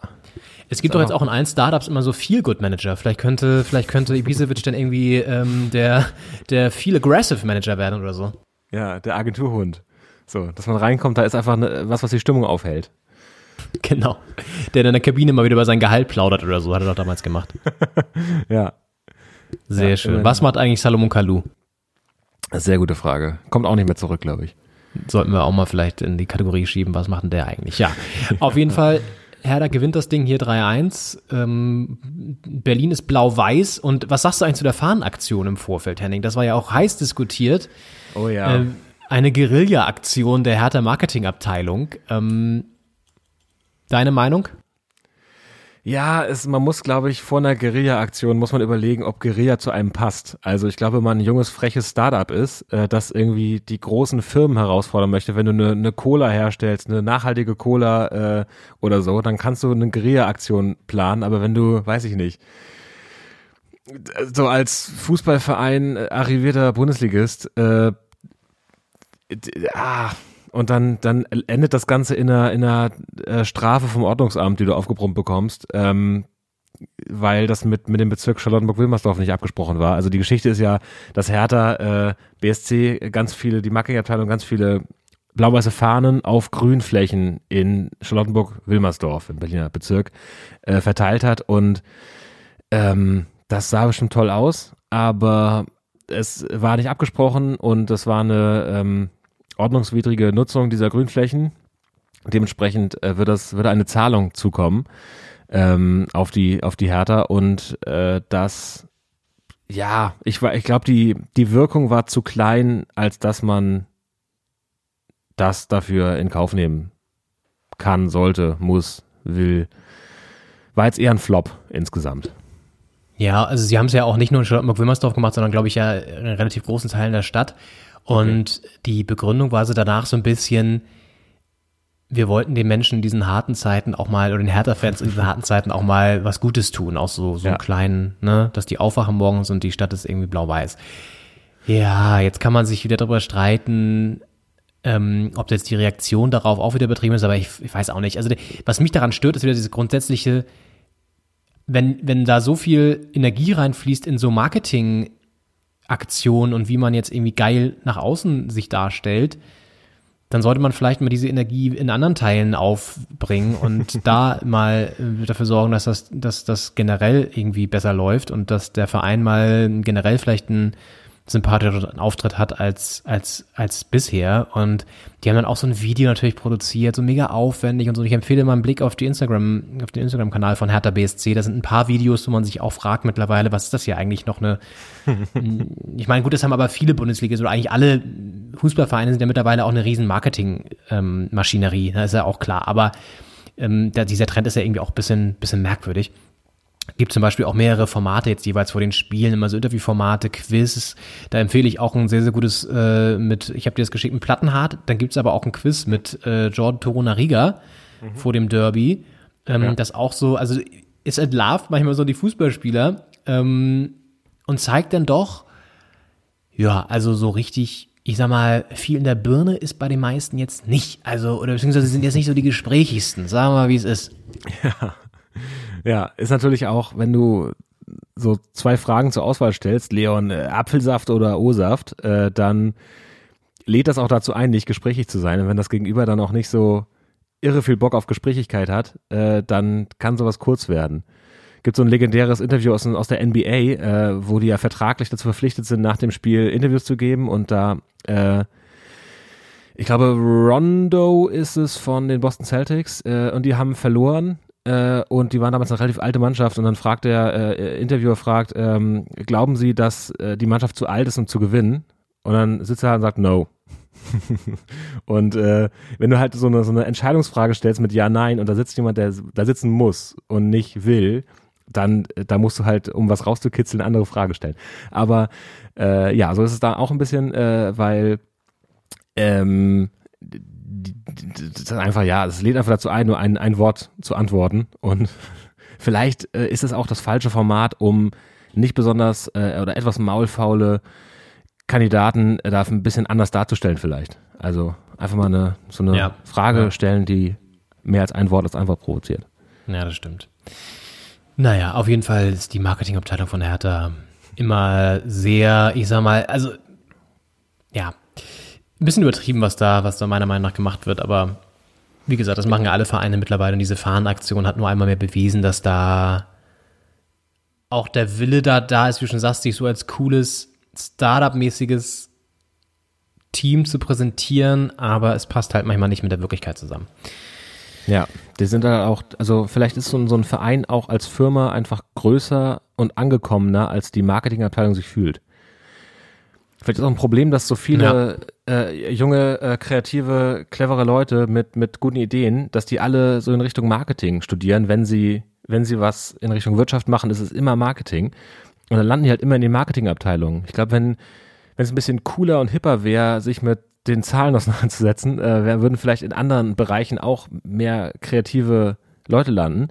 Es gibt doch jetzt auch in allen Startups immer so Feel Good Manager. Vielleicht könnte, vielleicht könnte Ibisevic dann irgendwie ähm, der, der Feel Aggressive Manager werden oder so.
Ja, der Agenturhund. So, dass man reinkommt, da ist einfach ne, was, was die Stimmung aufhält. <laughs>
Genau. Der in der Kabine mal wieder über sein Gehalt plaudert oder so, hat er doch damals gemacht. <laughs>
Ja.
Sehr
Ja,
schön. Was macht eigentlich Salomon Kalou?
Sehr gute Frage. Kommt auch nicht mehr zurück, glaube ich.
Sollten wir auch mal vielleicht in die Kategorie schieben, was macht denn der eigentlich? Ja, auf jeden Fall, Hertha gewinnt das Ding hier 3-1. Ähm, Berlin ist blau-weiß. Und was sagst du eigentlich zu der Fahnenaktion im Vorfeld, Henning? Das war ja auch heiß diskutiert.
Oh ja.
Ähm, eine Guerilla-Aktion der Hertha Marketingabteilung. Ähm, deine Meinung?
Ja, es, man muss, glaube ich, vor einer Guerilla-Aktion muss man überlegen, ob Guerilla zu einem passt. Also ich glaube, wenn man ein junges, freches Startup ist, äh, das irgendwie die großen Firmen herausfordern möchte, wenn du eine, eine Cola herstellst, eine nachhaltige Cola äh, oder so, dann kannst du eine Guerilla-Aktion planen. Aber wenn du, weiß ich nicht, so als Fußballverein äh, arrivierter Bundesligist, äh, ah, und dann, dann endet das Ganze in einer, in einer äh, Strafe vom Ordnungsamt, die du aufgebrummt bekommst, ähm, weil das mit, mit dem Bezirk Charlottenburg-Wilmersdorf nicht abgesprochen war. Also die Geschichte ist ja, dass Hertha, äh, BSC, ganz viele, die Marketingabteilung, ganz viele blau-weiße Fahnen auf Grünflächen in Charlottenburg-Wilmersdorf, im Berliner Bezirk, äh, verteilt hat und ähm, das sah bestimmt toll aus, aber es war nicht abgesprochen und es war eine ähm, ordnungswidrige Nutzung dieser Grünflächen. Dementsprechend äh, wird das würde eine Zahlung zukommen ähm, auf die auf die Hertha und äh, das ja ich war ich glaube die die Wirkung war zu klein als dass man das dafür in Kauf nehmen kann sollte muss will war jetzt eher ein Flop insgesamt
Ja, also sie haben es ja auch nicht nur in Charlottenburg-Wilmersdorf gemacht, sondern glaube ich ja in relativ großen Teilen der Stadt. Und die Begründung war so danach so ein bisschen, wir wollten den Menschen in diesen harten Zeiten auch mal, oder den Hertha-Fans in diesen harten Zeiten auch mal was Gutes tun, auch so, so
Ja.
einen kleinen, ne, dass die aufwachen morgens und die Stadt ist irgendwie blau-weiß. Ja, jetzt kann man sich wieder darüber streiten, ähm, ob jetzt die Reaktion darauf auch wieder betrieben ist, aber ich, ich weiß auch nicht. Also was mich daran stört, ist wieder diese grundsätzliche, wenn, wenn da so viel Energie reinfließt in so Marketingaktionen und wie man jetzt irgendwie geil nach außen sich darstellt, dann sollte man vielleicht mal diese Energie in anderen Teilen aufbringen und <laughs> da mal äh, dafür sorgen, dass das, dass das generell irgendwie besser läuft und dass der Verein mal generell vielleicht einen sympathischeren Auftritt hat als, als, als bisher. Und die haben dann auch so ein Video natürlich produziert, so mega aufwendig und so. Ich empfehle mal einen Blick auf die Instagram, auf den Instagram-Kanal von Hertha BSC. Da sind ein paar Videos, wo man sich auch fragt mittlerweile, was ist das hier eigentlich noch eine, <laughs> ich meine, gut, das haben aber viele Bundesliga, oder eigentlich alle Fußballvereine sind ja mittlerweile auch eine riesen Marketing-Maschinerie, das ist ja auch klar. Aber ähm, da, dieser Trend ist ja irgendwie auch ein bisschen, bisschen merkwürdig. Gibt zum Beispiel auch mehrere Formate jetzt jeweils vor den Spielen, immer so Interviewformate, Quiz. Da empfehle ich auch ein sehr, sehr gutes äh, mit, ich habe dir das geschickt, mit Plattenhart. Dann gibt's aber auch ein Quiz mit äh, Jordan Torunariga vor dem Derby. Ähm, Das auch so, also es entlarvt manchmal so die Fußballspieler, ähm, und zeigt dann doch, ja, also so richtig, ich sag mal, viel in der Birne ist bei den meisten jetzt nicht. Also, oder beziehungsweise sind jetzt nicht so die gesprächigsten. Sagen wir mal, wie es ist. <laughs>
Ja, ist natürlich auch, wenn du so zwei Fragen zur Auswahl stellst, Leon, äh, Apfelsaft oder O-Saft, äh, dann lädt das auch dazu ein, nicht gesprächig zu sein. Und wenn das Gegenüber dann auch nicht so irre viel Bock auf Gesprächigkeit hat, äh, dann kann sowas kurz werden. Gibt so ein legendäres Interview aus, aus der NBA, äh, wo die ja vertraglich dazu verpflichtet sind, nach dem Spiel Interviews zu geben und da äh, ich glaube, Rondo ist es von den Boston Celtics äh, und die haben verloren äh, und die waren damals eine relativ alte Mannschaft und dann fragt der äh, Interviewer fragt, ähm, glauben Sie, dass äh, die Mannschaft zu alt ist, um zu gewinnen? Und dann sitzt er und sagt, no. <laughs> und äh, wenn du halt so eine, so eine Entscheidungsfrage stellst mit Ja, Nein und da sitzt jemand, der da sitzen muss und nicht will, dann äh, da musst du halt, um was rauszukitzeln, eine andere Frage stellen. Aber äh, ja, so ist es da auch ein bisschen, äh, weil ähm, das ist einfach, ja, es lädt einfach dazu ein, nur ein, ein Wort zu antworten. Und <laughs> vielleicht äh, ist es auch das falsche Format, um nicht besonders äh, oder etwas maulfaule Kandidaten äh, da ein bisschen anders darzustellen vielleicht. Also einfach mal eine so eine
Ja.
Frage
Ja.
stellen, die mehr als ein Wort als Antwort provoziert.
Ja, das stimmt. Naja, auf jeden Fall ist die Marketingabteilung von Hertha immer sehr, ich sag mal, also ja, ein bisschen übertrieben, was da, was da meiner Meinung nach gemacht wird, aber wie gesagt, das machen ja alle Vereine mittlerweile und diese Fahnenaktion hat nur einmal mehr bewiesen, dass da auch der Wille da da ist, wie du schon sagst, sich so als cooles Startup-mäßiges Team zu präsentieren, aber es passt halt manchmal nicht mit der Wirklichkeit zusammen.
Ja, die sind da auch, also vielleicht ist so ein, so ein Verein auch als Firma einfach größer und angekommener, als die Marketingabteilung sich fühlt. Vielleicht ist auch ein Problem, dass so viele äh, junge, äh, kreative, clevere Leute mit, mit guten Ideen, dass die alle so in Richtung Marketing studieren. Wenn sie, wenn sie was in Richtung Wirtschaft machen, ist es immer Marketing. Und dann landen die halt immer in den Marketingabteilungen. Ich glaube, wenn, wenn es ein bisschen cooler und hipper wäre, sich mit den Zahlen <laughs> auseinanderzusetzen, äh, würden vielleicht in anderen Bereichen auch mehr kreative Leute landen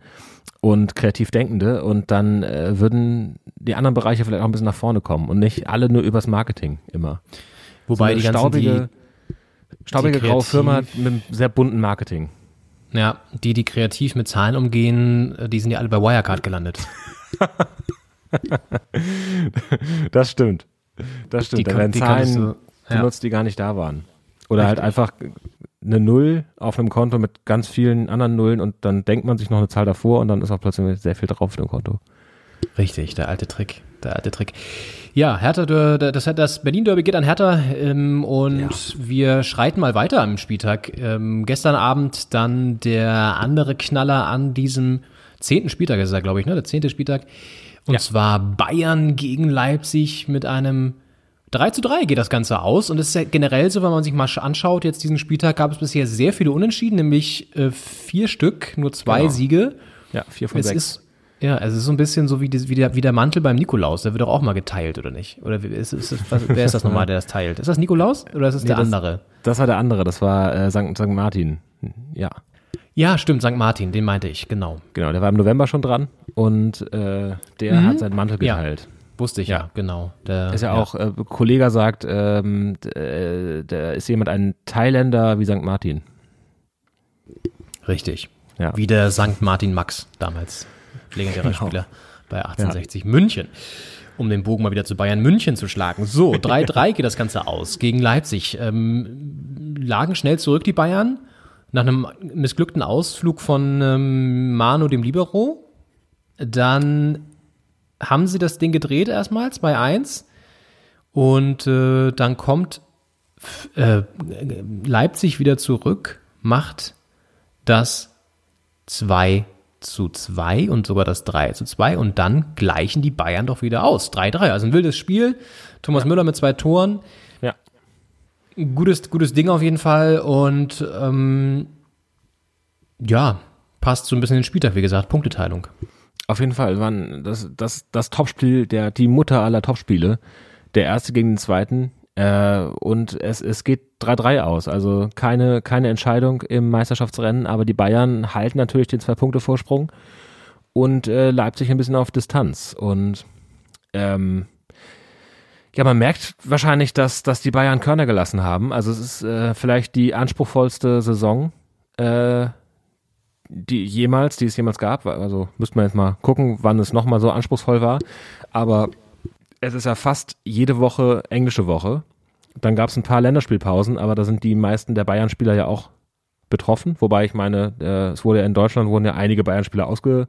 und kreativ Denkende und dann äh, würden die anderen Bereiche vielleicht auch ein bisschen nach vorne kommen und nicht alle nur übers Marketing immer.
Wobei
so
die ganzen,
staubige, staubige
die
graue Firma mit einem sehr bunten Marketing.
die, ja, die, die kreativ mit Zahlen umgehen, äh, die sind ja alle bei Wirecard gelandet. <laughs>
Das stimmt. Das
Die
stimmt. da
kon-
werden
die
Zahlen
du- ja.
benutzt, die gar nicht da waren. Oder halt einfach eine Null auf einem Konto mit ganz vielen anderen Nullen und dann denkt man sich noch eine Zahl davor und dann ist auch plötzlich sehr viel drauf auf dem Konto.
Richtig, der alte Trick, der alte Trick. Ja, Hertha, das, das Berlin-Derby geht an Hertha ähm, und wir schreiten mal weiter am Spieltag. Ähm, gestern Abend dann der andere Knaller an diesem zehnten Spieltag ist er, glaube ich, ne? Der zehnte Spieltag. Und zwar Bayern gegen Leipzig mit einem 3 zu 3 geht das Ganze aus. Und es ist ja generell so, wenn man sich mal sch- anschaut, jetzt diesen Spieltag gab es bisher sehr viele Unentschieden, nämlich äh, vier Stück, nur zwei
Genau.
Siege.
Ja, vier von
Es
sechs.
ist, ja, es ist so ein bisschen so wie, die, wie, der, wie der Mantel beim Nikolaus. Der wird doch auch mal geteilt, oder nicht? Oder ist, ist, ist, was, wer ist das <laughs> nochmal, der das teilt? Ist das Nikolaus oder ist das der
das-
andere?
Das war der andere, das war äh, St. St. Martin. Ja,
Ja, stimmt, St. Martin, den meinte ich, genau.
genau, der war im November schon dran und äh, der hat seinen Mantel
Ja. Wusste ich ja, genau. Der,
Ist ja, auch, äh, Kollege sagt, ähm, äh, da ist jemand ein Thailänder wie St. Martin.
Richtig.
Ja.
Wie der St. Martin Max damals. Legendärer Spieler bei 1860 München. Um den Bogen mal wieder zu Bayern München zu schlagen. So, <laughs> 3-3 geht das Ganze aus gegen Leipzig. Ähm, lagen schnell zurück die Bayern. Nach einem missglückten Ausflug von ähm, Manu, dem Libero. Dann haben sie das Ding gedreht erstmal, 2-1. Und äh, dann kommt äh, Leipzig wieder zurück, macht das 2 zu 2 und sogar das 3 zu 2 und dann gleichen die Bayern doch wieder aus. 3-3, also ein wildes Spiel. Thomas Müller mit zwei Toren.
Ja.
Gutes, gutes Ding auf jeden Fall und ähm, ja, passt so ein bisschen in den Spieltag, wie gesagt, Punkteteilung.
Auf jeden Fall waren das, das, das Topspiel, der, die Mutter aller Topspiele. Der erste gegen den zweiten. Äh, und es, es geht 3-3 aus. Also keine, keine Entscheidung im Meisterschaftsrennen, aber die Bayern halten natürlich den Zwei-Punkte-Vorsprung und äh, Leipzig ein bisschen auf Distanz. Und ähm, ja, man merkt wahrscheinlich, dass, dass die Bayern Körner gelassen haben. Also es ist äh, vielleicht die anspruchsvollste Saison, äh, die jemals, die es jemals gab. Also müsste man jetzt mal gucken, wann es nochmal so anspruchsvoll war. Aber es ist ja fast jede Woche englische Woche. Dann gab es ein paar Länderspielpausen, aber da sind die meisten der Bayern-Spieler ja auch betroffen. Wobei ich meine, äh, es wurde ja in Deutschland wurden ja einige Bayern-Spieler ausge,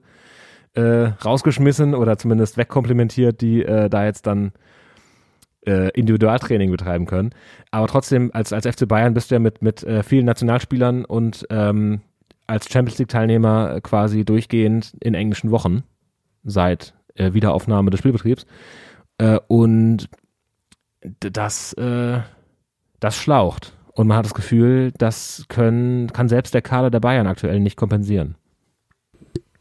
äh, rausgeschmissen oder zumindest wegkomplimentiert, die äh, da jetzt dann äh, Individualtraining betreiben können. Aber trotzdem, als, als FC Bayern bist du ja mit, mit äh, vielen Nationalspielern und ähm, als Champions League-Teilnehmer quasi durchgehend in englischen Wochen seit äh, Wiederaufnahme des Spielbetriebs. Äh, und das, äh, das schlaucht. Und man hat das Gefühl, das können, kann selbst der Kader der Bayern aktuell nicht kompensieren.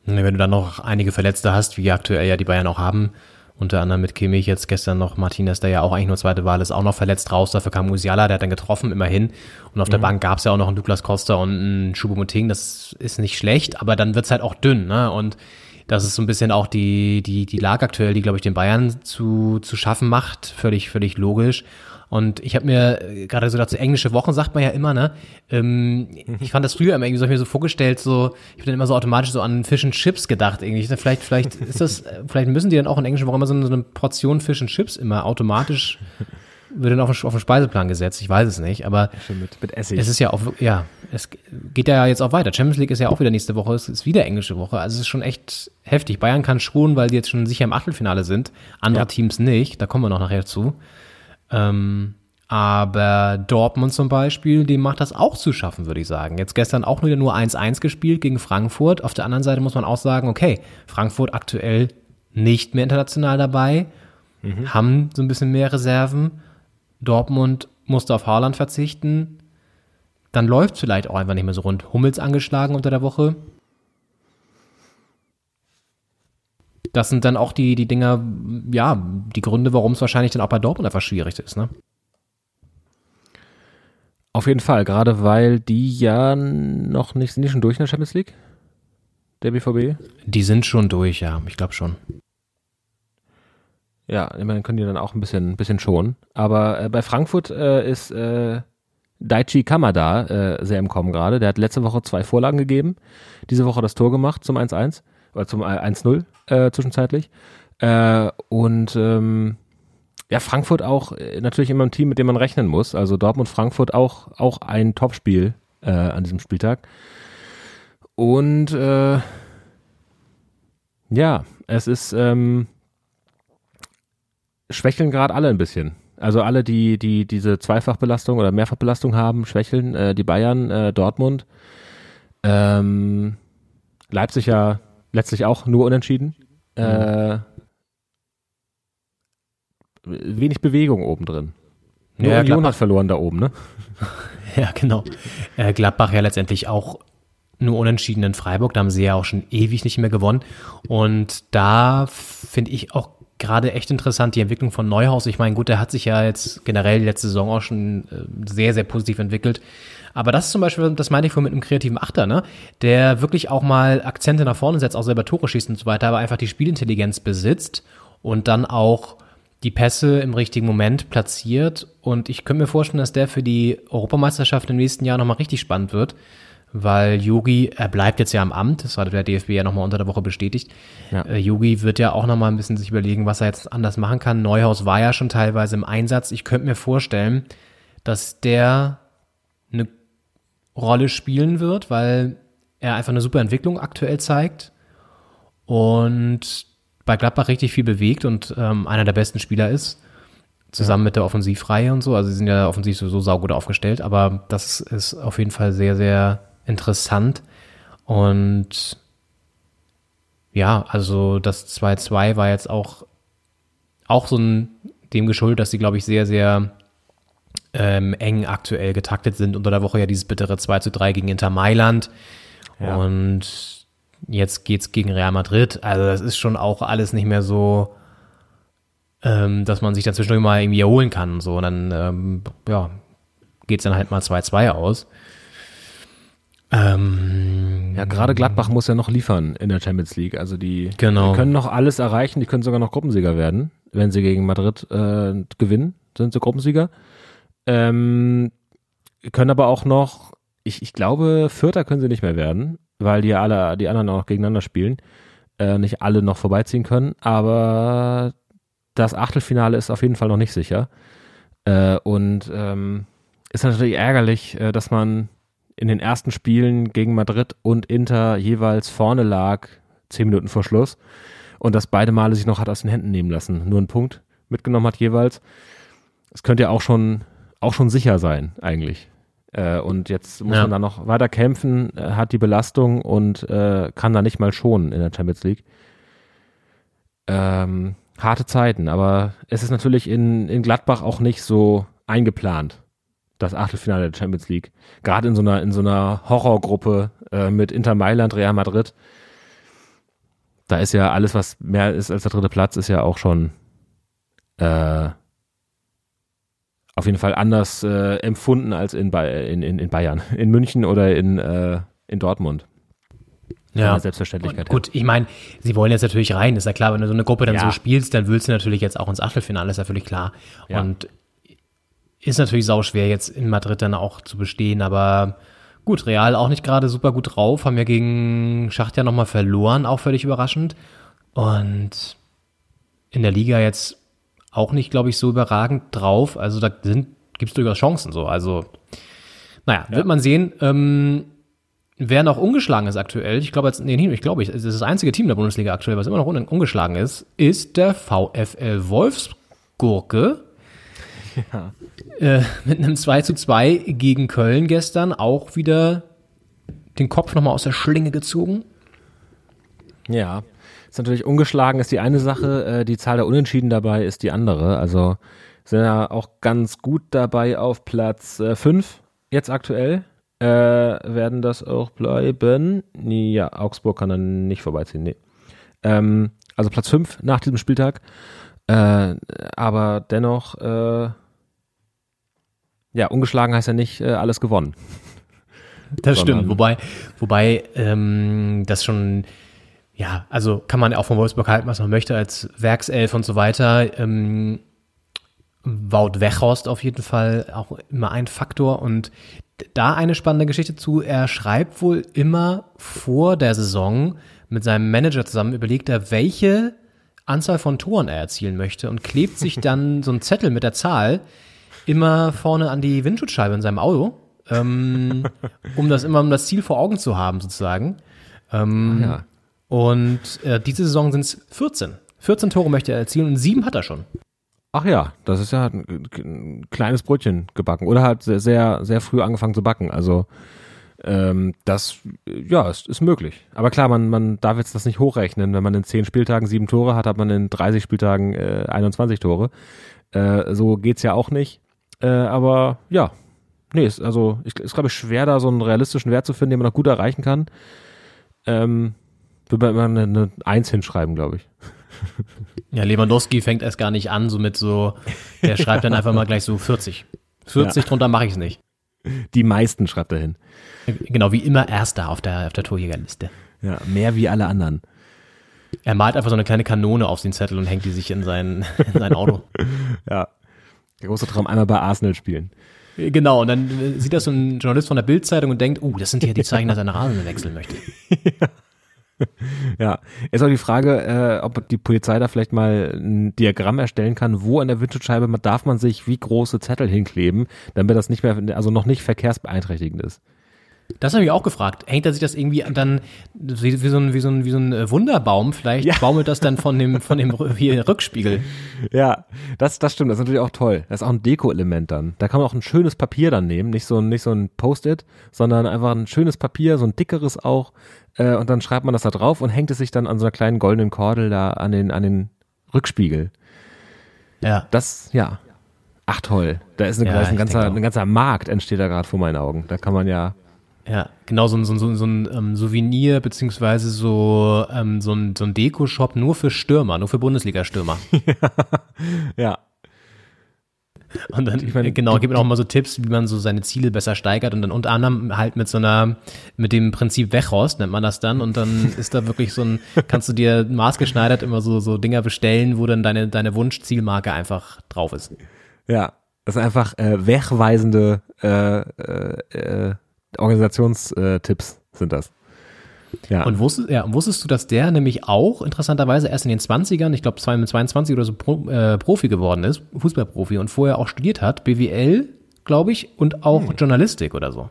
Wenn du dann noch einige Verletzte hast, wie aktuell ja die Bayern auch haben, unter anderem mit Kimmich jetzt gestern noch Martinez, der ja auch eigentlich nur zweite Wahl ist, auch noch verletzt raus. Dafür kam Musiala, der hat dann getroffen, immerhin. Und auf mhm. der Bank gab es ja auch noch einen Douglas Costa und einen Choupo-Moting. Das ist nicht schlecht, aber dann wird's halt auch dünn. Ne? Und das ist so ein bisschen auch die, die, die Lage aktuell, die, glaube ich, den Bayern zu, zu schaffen macht. Völlig, völlig logisch. Und ich habe mir äh, gerade so dazu, englische Wochen sagt man ja immer, ne? Ähm, ich fand das früher immer irgendwie so, ich mir so vorgestellt, so, ich habe dann immer so automatisch so an Fish and Chips gedacht irgendwie. Ich vielleicht, vielleicht <laughs> ist das, äh, vielleicht müssen die dann auch in englischen Wochen immer so eine, so eine Portion Fish and Chips immer automatisch <laughs> wird dann auf den, auf den Speiseplan gesetzt. Ich weiß es nicht, aber
mit, mit Essig.
es ist ja auch, ja, es geht ja jetzt auch weiter. Champions League ist ja auch wieder nächste Woche, es ist wieder englische Woche. Also es ist schon echt heftig. Bayern kann schon, weil die jetzt schon sicher im Achtelfinale sind. Andere ja. Teams nicht. Da kommen wir noch nachher zu. Ähm, aber Dortmund zum Beispiel, dem macht das auch zu schaffen, würde ich sagen. Jetzt gestern auch wieder nur 1-1 gespielt gegen Frankfurt. Auf der anderen Seite muss man auch sagen, okay, Frankfurt aktuell nicht mehr international dabei, mhm. haben so ein bisschen mehr Reserven. Dortmund musste auf Haaland verzichten. Dann läuft es vielleicht auch einfach nicht mehr so rund. Hummels angeschlagen unter der Woche. Das sind dann auch die, die Dinger, ja, die Gründe, warum es wahrscheinlich dann auch bei Dortmund einfach schwierig ist, ne?
Auf jeden Fall, gerade weil die ja noch nicht, sind die schon durch in der Champions League? Der BVB?
Die sind schon durch, ja, ich glaube schon.
Ja, immerhin können die dann auch ein bisschen, ein bisschen schonen. Aber äh, bei Frankfurt äh, ist äh, Daichi Kamada äh, sehr im Kommen gerade. Der hat letzte Woche zwei Vorlagen gegeben, diese Woche das Tor gemacht zum 1-1 oder zum 1-0 äh, zwischenzeitlich. Äh, und ähm, ja, Frankfurt auch äh, natürlich immer ein Team, mit dem man rechnen muss. Also Dortmund, Frankfurt auch, auch ein Topspiel äh, an diesem Spieltag. Und äh, ja, es ist ähm, schwächeln gerade alle ein bisschen. Also alle, die, die diese Zweifachbelastung oder Mehrfachbelastung haben, schwächeln. Äh, die Bayern, äh, Dortmund, ähm, Leipzig ja letztlich auch nur unentschieden. Mhm. Äh, wenig Bewegung oben drin. Nur ja, Union hat verloren da oben, ne? <laughs>
ja, genau. Äh, Gladbach ja letztendlich auch nur unentschieden in Freiburg. Da haben sie ja auch schon ewig nicht mehr gewonnen. Und da finde ich auch gerade echt interessant die Entwicklung von Neuhaus. Ich meine, gut, der hat sich ja jetzt generell letzte Saison auch schon äh, sehr, sehr positiv entwickelt. Aber das ist zum Beispiel, das meine ich vorhin mit einem kreativen Achter, ne? Der wirklich auch mal Akzente nach vorne setzt, auch selber Tore schießt und so weiter, aber einfach die Spielintelligenz besitzt und dann auch die Pässe im richtigen Moment platziert. Und ich könnte mir vorstellen, dass der für die Europameisterschaft im nächsten Jahr nochmal richtig spannend wird, weil Yogi, er bleibt jetzt ja am Amt, das hat der DFB ja nochmal unter der Woche bestätigt. Ja. Äh, Yogi wird ja auch nochmal ein bisschen sich überlegen, was er jetzt anders machen kann. Neuhaus war ja schon teilweise im Einsatz. Ich könnte mir vorstellen, dass der eine Rolle spielen wird, weil er einfach eine super Entwicklung aktuell zeigt. Und bei Gladbach richtig viel bewegt und ähm, einer der besten Spieler ist, zusammen ja. mit der Offensivreihe und so. Also sie sind ja offensiv so, so saugut aufgestellt, aber das ist auf jeden Fall sehr, sehr interessant. Und ja, also das 2-2 war jetzt auch, auch so ein, dem geschuldet, dass sie, glaube ich, sehr, sehr ähm, eng aktuell getaktet sind. Unter der Woche ja dieses bittere 2 3 gegen Inter Mailand. Ja. Und Jetzt geht's gegen Real Madrid. Also das ist schon auch alles nicht mehr so, ähm, dass man sich dann zwischendurch mal irgendwie erholen kann. So, und dann, ähm, ja, geht's dann halt mal 2-2 aus.
Ähm, ja, gerade Gladbach muss ja noch liefern in der Champions League. Also die,
genau.
die können noch alles erreichen, die können sogar noch Gruppensieger werden. wenn sie gegen Madrid äh, gewinnen, sind sie Gruppensieger. Ähm, können aber auch noch, ich, ich glaube, Vierter können sie nicht mehr werden, weil die alle, die anderen auch noch gegeneinander spielen. Äh, nicht alle noch vorbeiziehen können, aber das Achtelfinale ist auf jeden Fall noch nicht sicher. Äh, und ähm, ist natürlich ärgerlich, äh, dass man in den ersten Spielen gegen Madrid und Inter jeweils vorne lag, zehn Minuten vor Schluss, und dass beide Male sich noch hat aus den Händen nehmen lassen. Nur einen Punkt mitgenommen hat jeweils. Es könnte ja auch schon, auch schon sicher sein, eigentlich. Äh, und jetzt muss
Ja.
man da noch weiter kämpfen, äh, hat die Belastung und äh, kann da nicht mal schonen in der Champions League. Ähm, harte Zeiten, aber es ist natürlich in, in Gladbach auch nicht so eingeplant, das Achtelfinale der Champions League. Gerade in so einer, in so einer Horrorgruppe äh, mit Inter Mailand, Real Madrid. Da ist ja alles, was mehr ist als der dritte Platz, ist ja auch schon äh, auf jeden Fall anders äh, empfunden als in, Bay in, in, in Bayern, <laughs> in München oder in, äh, in Dortmund. Der Selbstverständlichkeit
Und gut, ich meine, sie wollen jetzt natürlich rein, ist ja klar, wenn du so eine Gruppe dann
Ja.
so spielst, dann willst du natürlich jetzt auch ins Achtelfinale, ist ja völlig klar.
Ja.
Und ist natürlich sauschwer jetzt in Madrid dann auch zu bestehen, aber gut, Real auch nicht gerade super gut drauf, haben ja gegen Schacht ja nochmal verloren, auch völlig überraschend. Und in der Liga jetzt auch nicht, glaube ich, so überragend drauf. Also da sind, gibt es durchaus Chancen so. Also, naja, wird man sehen. Ähm, Wer noch ungeschlagen ist aktuell, ich glaube, nee, ich glaube, es ist das einzige Team der Bundesliga aktuell, was immer noch un ungeschlagen ist, ist der VfL Wolfsgurke. Äh, mit einem 2 zu 2 gegen Köln gestern auch wieder den Kopf nochmal aus der Schlinge gezogen.
Ja, ist natürlich ungeschlagen ist die eine Sache, äh, die Zahl der Unentschieden dabei ist die andere. Also sind ja auch ganz gut dabei auf Platz 5 jetzt aktuell. Äh, werden das auch bleiben? Ja, Augsburg kann dann nicht vorbeiziehen, nee. Ähm, also Platz 5 nach diesem Spieltag. Äh, aber dennoch, äh, ja, ungeschlagen heißt ja nicht äh, alles gewonnen.
Das
Sondern-
stimmt. Wobei, wobei ähm, das schon, ja, also kann man auch von Wolfsburg halten, was man möchte, als Werkself und so weiter. Ähm, Wout Weghorst auf jeden Fall auch immer ein Faktor. Und da eine spannende Geschichte zu. Er schreibt wohl immer vor der Saison mit seinem Manager zusammen, überlegt er, welche Anzahl von Toren er erzielen möchte und klebt sich <laughs> dann so einen Zettel mit der Zahl immer vorne an die Windschutzscheibe in seinem Auto, ähm, um das immer um das Ziel vor Augen zu haben, sozusagen. Ähm,
Ja.
Und äh, diese Saison sind es 14. 14 Tore möchte er erzielen und sieben hat er schon.
Ach ja, das ist ja ein, ein kleines Brötchen gebacken oder hat sehr, sehr, sehr früh angefangen zu backen. Also ähm, das, ja, ist, ist möglich. Aber klar, man, man darf jetzt das nicht hochrechnen. Wenn man in 10 Spieltagen sieben Tore hat, hat man in 30 Spieltagen äh, 21 Tore. Äh, so geht's ja auch nicht. Äh, aber ja, nee, ist, also ich, ist glaube ich schwer, da so einen realistischen Wert zu finden, den man noch gut erreichen kann. Ähm, würde man immer eine, eine Eins hinschreiben, glaube ich.
Ja, Lewandowski fängt erst gar nicht an, so mit so, der <laughs> schreibt dann einfach mal gleich so 40. 40 drunter mache ich es nicht.
Die meisten schreibt er hin.
Genau, wie immer Erster auf der, auf der Torjägerliste.
Ja, mehr wie alle anderen.
Er malt einfach so eine kleine Kanone auf den Zettel und hängt die sich in sein, in sein Auto. <laughs>
Ja. Der große Traum, einmal bei Arsenal spielen.
genau, und dann sieht das so ein Journalist von der Bildzeitung und denkt, uh, das sind hier die Zeichen, dass er nach Rasen wechseln möchte.
Ja. <laughs> <laughs> Ist auch die Frage, äh, ob die Polizei da vielleicht mal ein Diagramm erstellen kann, wo an der Windschutzscheibe man- darf man sich wie große Zettel hinkleben, damit das nicht mehr, also noch nicht verkehrsbeeinträchtigend ist.
Das habe ich auch gefragt. Hängt er sich das irgendwie dann wie, wie, so, ein, wie, so, ein, wie so ein äh, Wunderbaum? Vielleicht
Ja.
baumelt das dann von dem, von dem hier Rückspiegel. <laughs>
Ja, das, das stimmt, das ist natürlich auch toll. Das ist auch ein Deko-Element dann. Da kann man auch ein schönes Papier dann nehmen, nicht so, ein- nicht so ein Post-it, sondern einfach ein schönes Papier, so ein dickeres auch, äh, und dann schreibt man das da drauf und hängt es sich dann an so einer kleinen goldenen Kordel da an den, an den Rückspiegel.
Ja.
Das, ja. Ach toll. Da ist, eine,
Ja,
da ist ein ganzer, ein ganzer Markt entsteht da gerade vor meinen Augen. Da kann man ja,
Ja, genau, so ein, so ein, so ein, so ein ähm, Souvenir, beziehungsweise so, ähm, so ein, so ein Deko-Shop nur für Stürmer, nur für Bundesliga-Stürmer. <laughs>
ja.
Und dann,
Ich meine,
genau, gibt mir auch mal so Tipps, wie man so seine Ziele besser steigert und dann unter anderem halt mit so einer, mit dem Prinzip Wechhorst nennt man das dann und dann <laughs> ist da wirklich so ein, kannst du dir maßgeschneidert immer so, so Dinger bestellen, wo dann deine, deine Wunschzielmarke einfach drauf ist.
Ja, das sind einfach äh, wegweisende äh, äh, äh, Organisationstipps sind das. Ja.
Und wusstest, ja, wusstest du, dass der nämlich auch interessanterweise erst in den 20ern, ich glaube 22 oder so Pro, äh, Profi geworden ist, Fußballprofi und vorher auch studiert hat, BWL, glaube ich, und auch Journalistik oder so.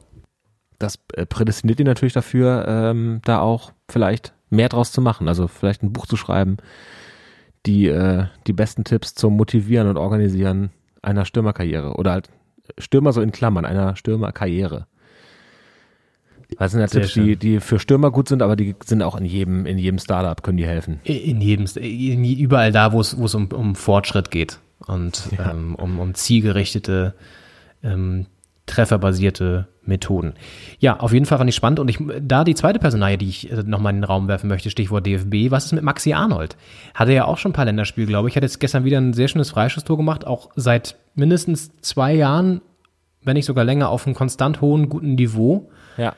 das äh, prädestiniert ihn natürlich dafür, ähm, da auch vielleicht mehr draus zu machen. Also vielleicht ein Buch zu schreiben, die, äh, die besten Tipps zum Motivieren und Organisieren einer Stürmerkarriere. Oder halt Stürmer so in Klammern, einer Stürmerkarriere. Das sind ja
Sehr
Tipps, die, die für Stürmer gut sind, aber die sind auch in jedem, in jedem Startup können die helfen.
In jedem, in, überall da, wo es, wo es um, um Fortschritt geht und ähm, um, um zielgerichtete, ähm, trefferbasierte Methoden. Ja, auf jeden Fall fand ich spannend und ich, da die zweite Personalie, die ich äh, nochmal in den Raum werfen möchte, Stichwort DFB, was ist mit Maxi Arnold? Hatte ja auch schon ein paar Länderspiele, glaube ich, hat jetzt gestern wieder ein sehr schönes Freischusstor gemacht, auch seit mindestens zwei Jahren, wenn nicht sogar länger, auf einem konstant hohen, guten Niveau.
Ja, ja.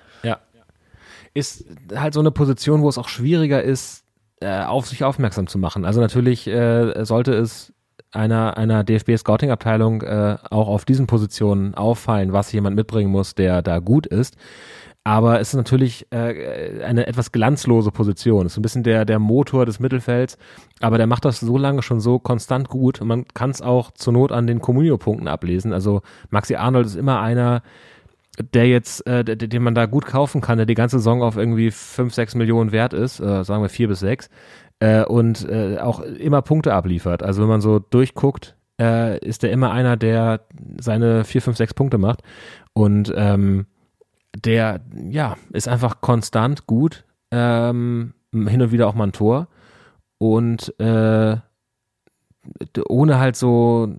Ist halt so eine Position, wo es auch schwieriger ist, äh, auf sich aufmerksam zu machen. Also natürlich äh, sollte es einer, einer DFB-Scouting-Abteilung äh, auch auf diesen Positionen auffallen, was jemand mitbringen muss, der da gut ist. Aber es ist natürlich äh, eine etwas glanzlose Position. Es ist ein bisschen der, der Motor des Mittelfelds, aber der macht das so lange schon so konstant gut. Und man kann es auch zur Not an den Communio-Punkten ablesen. Also Maxi Arnold ist immer einer, der jetzt, äh, den man da gut kaufen kann, der die ganze Saison auf irgendwie 5, 6 Millionen wert ist, äh, sagen wir 4 bis 6, äh, und äh, auch immer Punkte abliefert. Also wenn man so durchguckt, äh, ist der immer einer, der seine 4, 5, 6 Punkte macht. Und ähm, der, ja, ist einfach konstant gut, ähm, hin und wieder auch mal ein Tor. Und äh, ohne halt so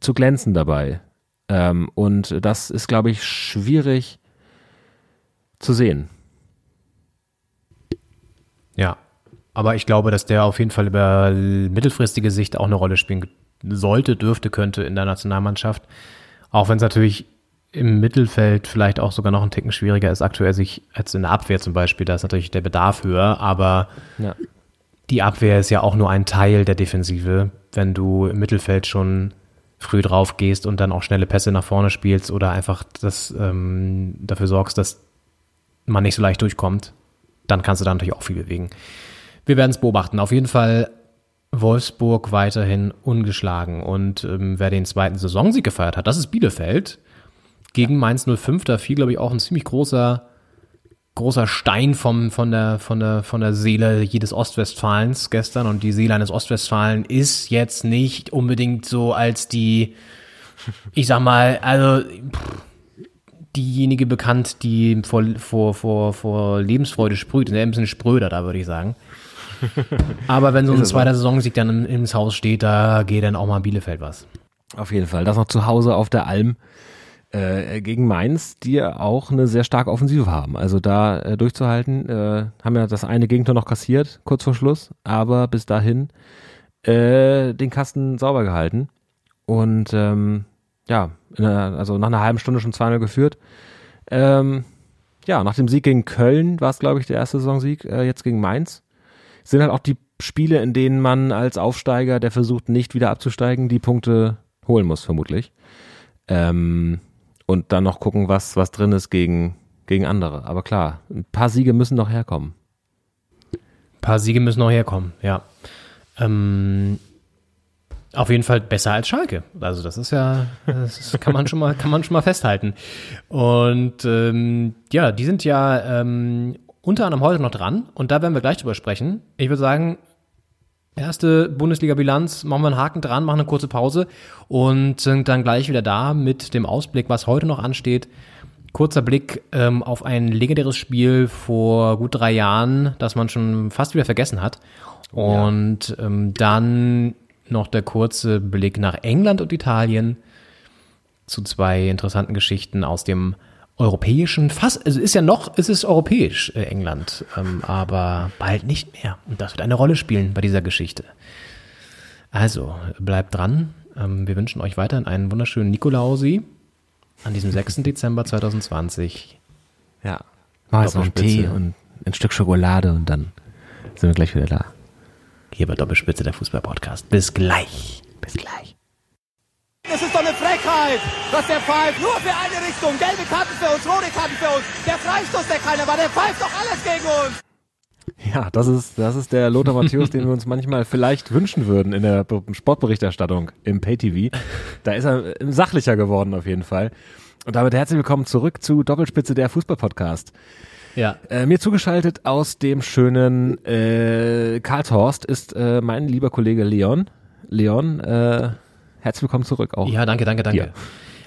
zu glänzen dabei. Ähm, und das ist, glaube ich, schwierig zu sehen.
Ja, aber ich glaube, dass der auf jeden Fall über mittelfristige Sicht auch eine Rolle spielen sollte, dürfte, könnte in der Nationalmannschaft. Auch wenn es natürlich im Mittelfeld vielleicht auch sogar noch ein Ticken schwieriger ist, aktuell sich als in der Abwehr zum Beispiel, da ist natürlich der Bedarf höher, aber
Ja.
die Abwehr ist ja auch nur ein Teil der Defensive, wenn du im Mittelfeld schon früh drauf gehst und dann auch schnelle Pässe nach vorne spielst oder einfach das, ähm, dafür sorgst, dass man nicht so leicht durchkommt, dann kannst du da natürlich auch viel bewegen. Wir werden es beobachten. Auf jeden Fall Wolfsburg weiterhin ungeschlagen. Und ähm, wer den zweiten Saisonsieg gefeiert hat, das ist Bielefeld. Gegen Mainz 05, da fiel, glaube ich, auch ein ziemlich großer, großer Stein vom, von, der, von, der, von der Seele jedes Ostwestfalens gestern. Und die Seele eines Ostwestfalen ist jetzt nicht unbedingt so als die, ich sag mal, also pff, diejenige bekannt, die vor, vor, vor, vor Lebensfreude sprüht. Ein bisschen spröder, da würde ich sagen. <laughs> Aber wenn so ein zweiter Saisonsieg dann im- ins Haus steht, da geht dann auch mal Bielefeld was.
Auf jeden Fall. Das noch zu Hause auf der Alm äh, gegen Mainz, die auch eine sehr starke Offensive haben. Also da äh, durchzuhalten, äh, haben ja das eine Gegentor noch kassiert, kurz vor Schluss, aber bis dahin äh, den Kasten sauber gehalten. Und ähm, ja, in einer, also nach einer halben Stunde schon 2-0 geführt. Ähm, ja, nach dem Sieg gegen Köln war es, glaube ich, der erste Saisonsieg, äh, jetzt gegen Mainz. Sind halt auch die Spiele, in denen man als Aufsteiger, der versucht, nicht wieder abzusteigen, die Punkte holen muss, vermutlich. Ähm, und dann noch gucken, was, was drin ist gegen, gegen andere. Aber klar, ein paar Siege müssen noch herkommen.
Ein paar Siege müssen noch herkommen, ja. Ähm, auf jeden Fall besser als Schalke. Also das ist ja, das kann man schon mal, kann man schon mal festhalten. Und ähm, ja, die sind ja ähm, unter anderem heute noch dran und da werden wir gleich drüber sprechen. Ich würde sagen, erste Bundesliga-Bilanz, machen wir einen Haken dran, machen eine kurze Pause und sind dann gleich wieder da mit dem Ausblick, was heute noch ansteht. Kurzer Blick ähm, auf ein legendäres Spiel vor gut drei Jahren, das man schon fast wieder vergessen hat. Und ähm, dann noch der kurze Blick nach England und Italien zu zwei interessanten Geschichten aus dem europäischen, fast, also ist ja noch, es ist europäisch, äh, England, ähm, aber bald nicht mehr. Und das wird eine Rolle spielen bei dieser Geschichte. Also, bleibt dran. Ähm, wir wünschen euch weiterhin einen wunderschönen Nikolausi an diesem 6. Dezember 2020.
Ja. Mach jetzt noch einen. Tee und ein Stück Schokolade und dann sind wir gleich wieder da.
Hier bei Doppelspitze der Fußball-Podcast. Bis gleich.
Bis gleich.
Das ist doch eine Frechheit, dass der pfeift. Nur für eine Richtung. Gelbe Karten für uns, rote Karten für uns. Der Freistoß, der keiner war, der pfeift doch alles gegen uns.
Ja, das ist, das ist der Lothar Matthäus, den wir uns <laughs> manchmal vielleicht wünschen würden in der Be- Sportberichterstattung im Pay-TV. Da ist er äh, sachlicher geworden auf jeden Fall. Und damit herzlich willkommen zurück zu Doppelspitze der Fußball-Podcast.
Ja.
Äh, mir zugeschaltet aus dem schönen äh, Karlshorst ist äh, mein lieber Kollege Leon. Leon, äh, herzlich willkommen zurück auch.
Ja, danke, danke, danke.
Hier.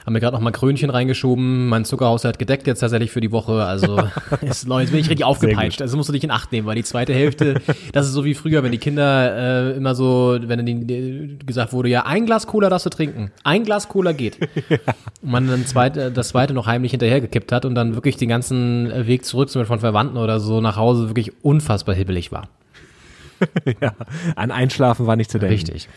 Haben mir gerade noch mal Krönchen reingeschoben. Mein Zuckerhaushalt gedeckt jetzt tatsächlich für die Woche. Also <laughs> ist, Leute, jetzt bin ich richtig aufgepeitscht. Also musst du dich in Acht nehmen, weil die zweite Hälfte, das ist so wie früher, wenn die Kinder äh, immer so, wenn denen gesagt wurde, ja, ein Glas Cola darfst du trinken. Ein Glas Cola geht. <laughs> Und man dann zweite, das zweite noch heimlich hinterhergekippt hat und dann wirklich den ganzen Weg zurück, zum Beispiel von Verwandten oder so, nach Hause wirklich unfassbar hibbelig war. <laughs>
Ja, an Einschlafen war nicht zu denken.
Richtig.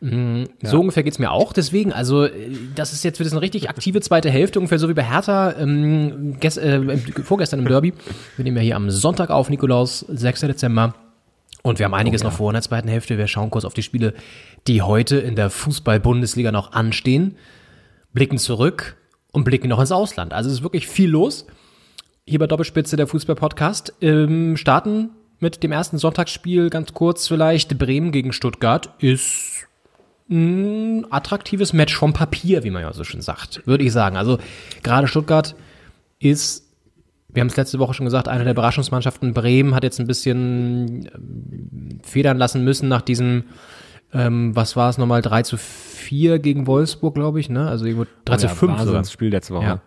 Mm, So ungefähr geht's mir auch. Deswegen, also äh, das ist jetzt wird es eine richtig aktive zweite Hälfte, ungefähr so wie bei Hertha ähm, äh, vorgestern im Derby. Wir nehmen ja hier am Sonntag auf, Nikolaus, 6. Dezember. Und wir haben einiges noch vor in der zweiten Hälfte. Wir schauen kurz auf die Spiele, die heute in der Fußball-Bundesliga noch anstehen, blicken zurück und blicken noch ins Ausland. Also es ist wirklich viel los. Hier bei Doppelspitze der Fußball-Podcast. Ähm, starten mit dem ersten Sonntagsspiel ganz kurz vielleicht. Bremen gegen Stuttgart ist ein attraktives Match vom Papier, wie man ja so schön sagt, würde ich sagen. Also gerade Stuttgart ist, wir haben es letzte Woche schon gesagt, eine der Überraschungsmannschaften. Bremen hat jetzt ein bisschen ähm, federn lassen müssen nach diesem, ähm, was war es nochmal, 3 zu 4 gegen Wolfsburg, glaube ich, ne? Also irgendwo 3 zu 5 sogar.
Das Spiel letzte Woche.
Ja.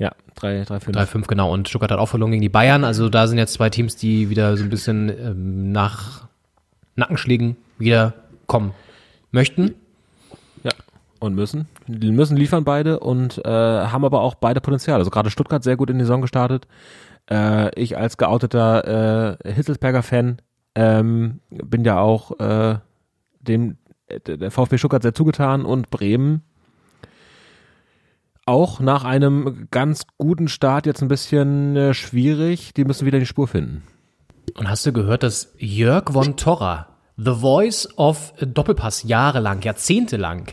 Ja, 3, 3, 5.
3-5, genau. Und Stuttgart hat auch verloren gegen die Bayern. Also da sind jetzt zwei Teams, die wieder so ein bisschen ähm, nach Nackenschlägen wieder kommen möchten.
Ja, und müssen. Die müssen liefern beide und äh, haben aber auch beide Potenzial. Also gerade Stuttgart sehr gut in die Saison gestartet. Äh, ich als geouteter äh, Hitzelsberger-Fan ähm, bin ja auch äh, dem äh, der VfB Stuttgart sehr zugetan und Bremen auch nach einem ganz guten Start jetzt ein bisschen äh, schwierig. Die müssen wieder die Spur finden.
Und hast du gehört, dass Jörg von Torra, The Voice of Doppelpass, jahrelang, jahrzehntelang,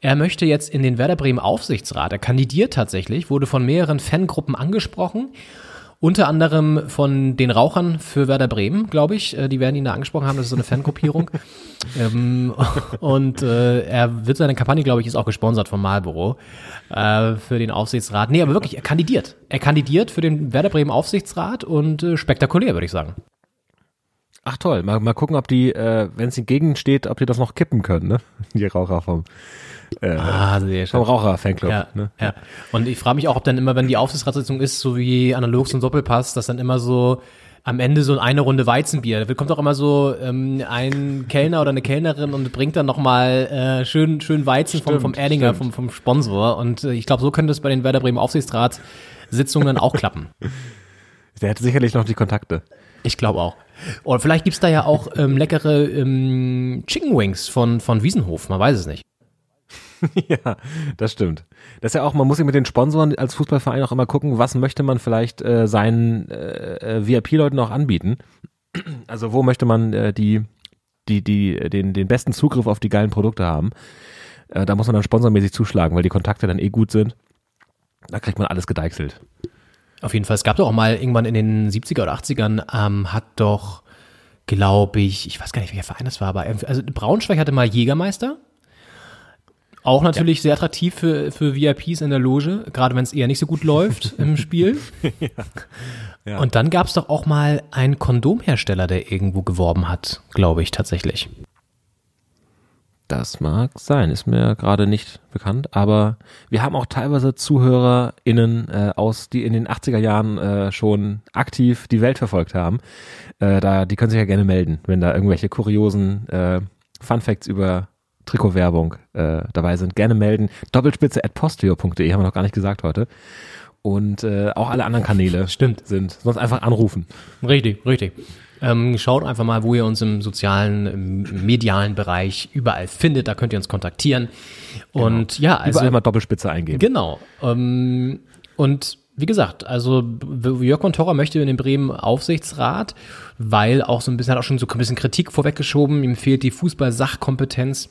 er möchte jetzt in den Werder Bremen Aufsichtsrat. Er kandidiert tatsächlich, wurde von mehreren Fangruppen angesprochen. Unter anderem von den Rauchern für Werder Bremen, glaube ich. Äh, Die werden ihn da angesprochen haben, das ist so eine Fangruppierung. <laughs> ähm, und äh, er wird seine Kampagne, glaube ich, ist auch gesponsert vom Marlboro äh, für den Aufsichtsrat. Nee, aber wirklich, er kandidiert. Er kandidiert für den Werder Bremen Aufsichtsrat und äh, spektakulär, würde ich sagen.
Ach toll, mal, mal gucken, ob die, äh, wenn es steht, ob die das noch kippen können, ne? <laughs> Die Raucher vom, äh,
Ah, sehr
vom Raucher-Fanclub.
Ja,
Ne?
ja. Und ich frage mich auch, ob dann immer, wenn die Aufsichtsratssitzung ist, so wie analog zum Doppelpass, dass dann immer so am Ende so eine Runde Weizenbier. Da kommt auch immer so ähm, ein Kellner oder eine Kellnerin und bringt dann nochmal äh, schön, schön Weizen vom, vom
Stimmt,
Erdinger,
stimmt.
vom, vom Sponsor. Und äh, ich glaube, so könnte es bei den Werder Bremen Aufsichtsratssitzungen dann auch klappen. <laughs>
Der hätte sicherlich noch die Kontakte.
Ich glaube auch. Oder vielleicht gibt's da ja auch ähm, leckere ähm, Chicken Wings von, von Wiesenhof, man weiß es nicht. <laughs>
ja, das stimmt. Das ist ja auch, man muss ja mit den Sponsoren als Fußballverein auch immer gucken, was möchte man vielleicht äh, seinen äh, äh, VIP-Leuten auch anbieten. Also wo möchte man äh, die, die, die, den, den besten Zugriff auf die geilen Produkte haben. Äh, da muss man dann sponsormäßig zuschlagen, weil die Kontakte dann eh gut sind. Da kriegt man alles gedeichselt.
Auf jeden Fall. Es gab doch auch mal irgendwann in den 70er oder 80ern, ähm, hat doch, glaube ich, ich weiß gar nicht, welcher Verein das war, aber also Braunschweig hatte mal Jägermeister. Auch natürlich sehr attraktiv für, für VIPs in der Loge, gerade wenn es eher nicht so gut läuft <laughs> im Spiel.
Ja.
Und dann gab es doch auch mal einen Kondomhersteller, der irgendwo geworben hat, glaube ich tatsächlich.
Das mag sein, ist mir gerade nicht bekannt, aber wir haben auch teilweise ZuhörerInnen äh, aus, die in den 80er Jahren äh, schon aktiv die Welt verfolgt haben. Äh, da, die können sich ja gerne melden, wenn da irgendwelche kuriosen äh, Fun Facts über Trikotwerbung äh, dabei sind. Gerne melden. Doppelspitze at posteo.de haben wir noch gar nicht gesagt heute. Und äh, auch alle anderen Kanäle <laughs>
Stimmt.
sind. Sonst einfach anrufen.
Richtig, richtig. Ähm, schaut einfach mal, wo ihr uns im sozialen, im medialen Bereich überall findet. Da könnt ihr uns kontaktieren. Und ja, also
Überall mal Doppelspitze eingeben.
Genau. Ähm, und wie gesagt, also Jörg von Torra möchte in den Bremen Aufsichtsrat, weil auch so ein bisschen, hat auch schon so ein bisschen Kritik vorweggeschoben, ihm fehlt die Fußball-Sachkompetenz.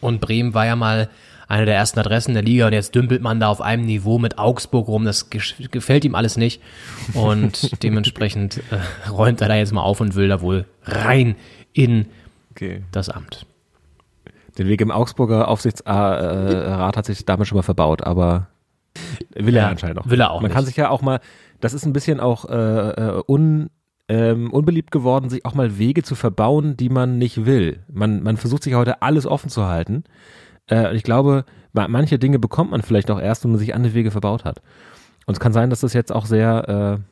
Und Bremen war ja mal eine der ersten Adressen der Liga und jetzt dümpelt man da auf einem Niveau mit Augsburg rum. Das gefällt ihm alles nicht. Und <laughs> dementsprechend äh, räumt er da jetzt mal auf und will da wohl rein in
Okay.
das Amt.
Den Weg im Augsburger Aufsichtsrat hat sich damit schon mal verbaut, aber will er
Ja,
anscheinend auch.
will er auch
Man kann
nicht.
sich ja auch mal, das ist ein bisschen auch äh, äh, un, ähm, unbeliebt geworden, sich auch mal Wege zu verbauen, die man nicht will. Man, man versucht sich heute alles offen zu halten. Äh, ich glaube, ma- manche Dinge bekommt man vielleicht auch erst, wenn man sich andere Wege verbaut hat. Und es kann sein, dass das jetzt auch sehr, äh, wenn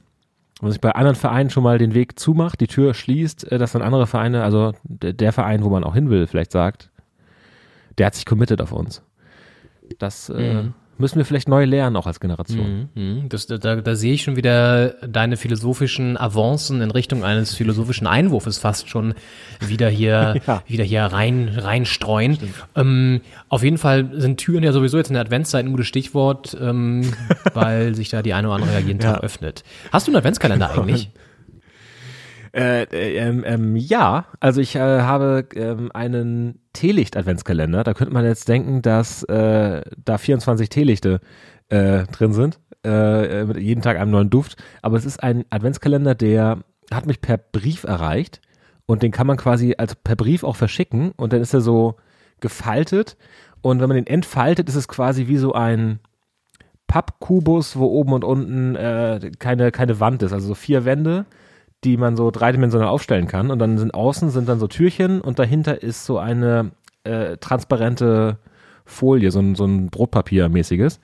man sich bei anderen Vereinen schon mal den Weg zumacht, die Tür schließt, äh, dass dann andere Vereine, also der, Verein, wo man auch hin will, vielleicht sagt, der hat sich committed auf uns. Das äh, müssen wir vielleicht neu lernen, auch als Generation.
Mhm, Das, da, da sehe ich schon wieder deine philosophischen Avancen in Richtung eines philosophischen Einwurfes fast schon wieder hier, <laughs>
Ja.
wieder hier rein, reinstreuen. Ähm, auf jeden Fall sind Türen ja sowieso jetzt in der Adventszeit ein gutes Stichwort, ähm, <laughs> weil sich da die eine oder andere ja jeden Tag öffnet. Hast du einen Adventskalender <laughs> eigentlich?
Äh, äh, ähm, ähm, ja, also ich äh, habe ähm, einen Teelicht-Adventskalender. Da könnte man jetzt denken, dass äh, da 24 Teelichte äh, drin sind, äh, mit jeden Tag einem neuen Duft. Aber es ist ein Adventskalender, der hat mich per Brief erreicht und den kann man quasi als per Brief auch verschicken und dann ist er so gefaltet und wenn man den entfaltet, ist es quasi wie so ein Pappkubus, wo oben und unten äh, keine, keine Wand ist, also so vier Wände, die man so dreidimensional aufstellen kann. Und dann sind außen sind dann so Türchen und dahinter ist so eine äh, transparente Folie, so ein, so ein Brotpapier-mäßiges,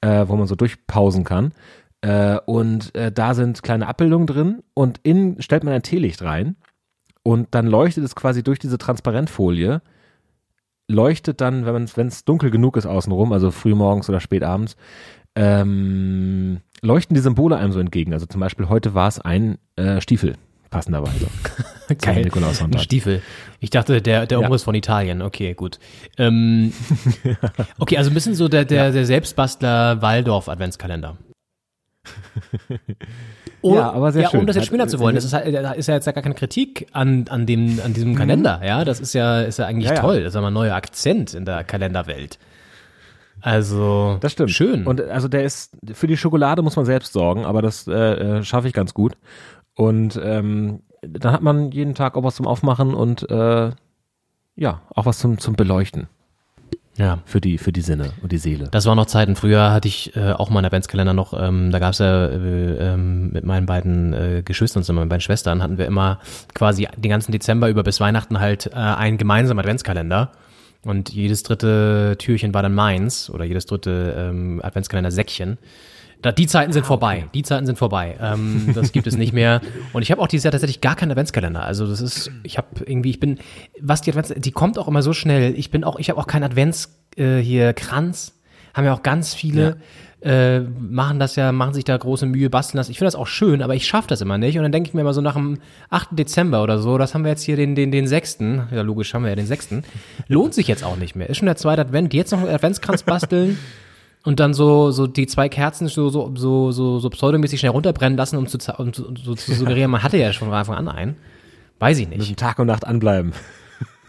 äh, wo man so durchpausen kann. Äh, und äh, da sind kleine Abbildungen drin und innen stellt man ein Teelicht rein und dann leuchtet es quasi durch diese Transparentfolie, leuchtet dann, wenn es dunkel genug ist außenrum, also frühmorgens oder spätabends, ähm, leuchten die Symbole einem so entgegen. Also zum Beispiel heute war es ein äh, Stiefel, passenderweise. <laughs> Zum
Ein
Nikolaussonntag.
Stiefel. Ich dachte, der, der
Ja.
Umriss von Italien. Okay, gut. Ähm, <laughs> okay, also ein bisschen so der, der, der Selbstbastler Waldorf-Adventskalender. Oh, <laughs>
Ja, aber sehr
ja,
schön.
Um das jetzt schöner zu wollen, das ist, halt, da ist ja jetzt ja gar keine Kritik an, an, dem, an diesem Kalender, ja. Das ist ja, ist ja eigentlich
Mhm. Ja, ja.
toll. Das ist ja mal ein neuer Akzent in der Kalenderwelt. Also,
Das stimmt.
schön.
Und also der ist, für die Schokolade muss man selbst sorgen, aber das äh, äh, schaffe ich ganz gut. Und ähm, dann hat man jeden Tag auch was zum Aufmachen und äh, ja, auch was zum, zum Beleuchten
ja.
für die, für die Sinne und die Seele.
Das war noch Zeiten. Früher hatte ich äh, auch mal einen Adventskalender noch. Ähm, da gab es ja äh, ähm, mit meinen beiden äh, Geschwistern, und meinen beiden Schwestern, hatten wir immer quasi den ganzen Dezember über bis Weihnachten halt äh, einen gemeinsamen Adventskalender. Und jedes dritte Türchen war dann meins oder jedes dritte ähm, Adventskalender-Säckchen. Die Zeiten sind vorbei. Die Zeiten sind vorbei. Ähm, das gibt es nicht mehr. <laughs> Und ich habe auch dieses Jahr tatsächlich gar keinen Adventskalender. Also das ist, ich habe irgendwie, ich bin, was die Advents, die kommt auch immer so schnell. Ich bin auch, ich habe auch keinen Advents äh, hier Kranz. Haben ja auch ganz viele. Äh, machen das ja, machen sich da große Mühe, basteln das. Ich finde das auch schön, aber ich schaffe das immer nicht. Und dann denke ich mir immer so nach dem 8. Dezember oder so, das haben wir jetzt hier den, den, den 6. Ja, logisch haben wir ja den 6. Lohnt sich jetzt auch nicht mehr. Ist schon der zweite Advent. Jetzt noch einen Adventskranz basteln und dann so, so die zwei Kerzen so, so, so, so, so pseudomäßig schnell runterbrennen lassen, um zu, um zu, so zu suggerieren, man hatte ja schon von Anfang an einen. Weiß ich nicht.
Müssen Tag und Nacht anbleiben.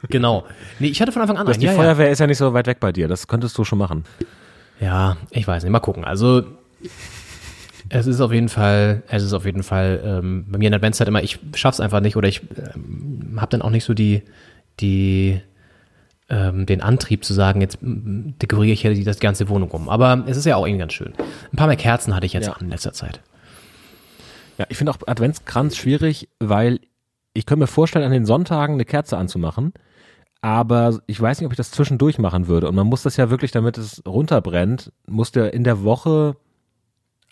Genau. Nee, ich hatte von Anfang an
Das,
einen.
die
Ja, ja.
Feuerwehr ist ja nicht so weit weg bei dir, das könntest du schon machen.
Ja, ich weiß nicht. Mal gucken. Also es ist auf jeden Fall, es ist auf jeden Fall ähm, bei mir in der Adventszeit immer, ich schaff's einfach nicht oder ich ähm, habe dann auch nicht so die, die ähm, den Antrieb zu sagen, jetzt dekoriere ich hier die, das ganze Wohnung um. Aber es ist ja auch irgendwie ganz schön. Ein paar mehr Kerzen hatte ich jetzt
Ja.
an in letzter Zeit.
Ja, ich finde auch Adventskranz schwierig, weil ich könnte mir vorstellen, an den Sonntagen eine Kerze anzumachen, aber ich weiß nicht, ob ich das zwischendurch machen würde. Und man muss das ja wirklich, damit es runterbrennt, muss der in der Woche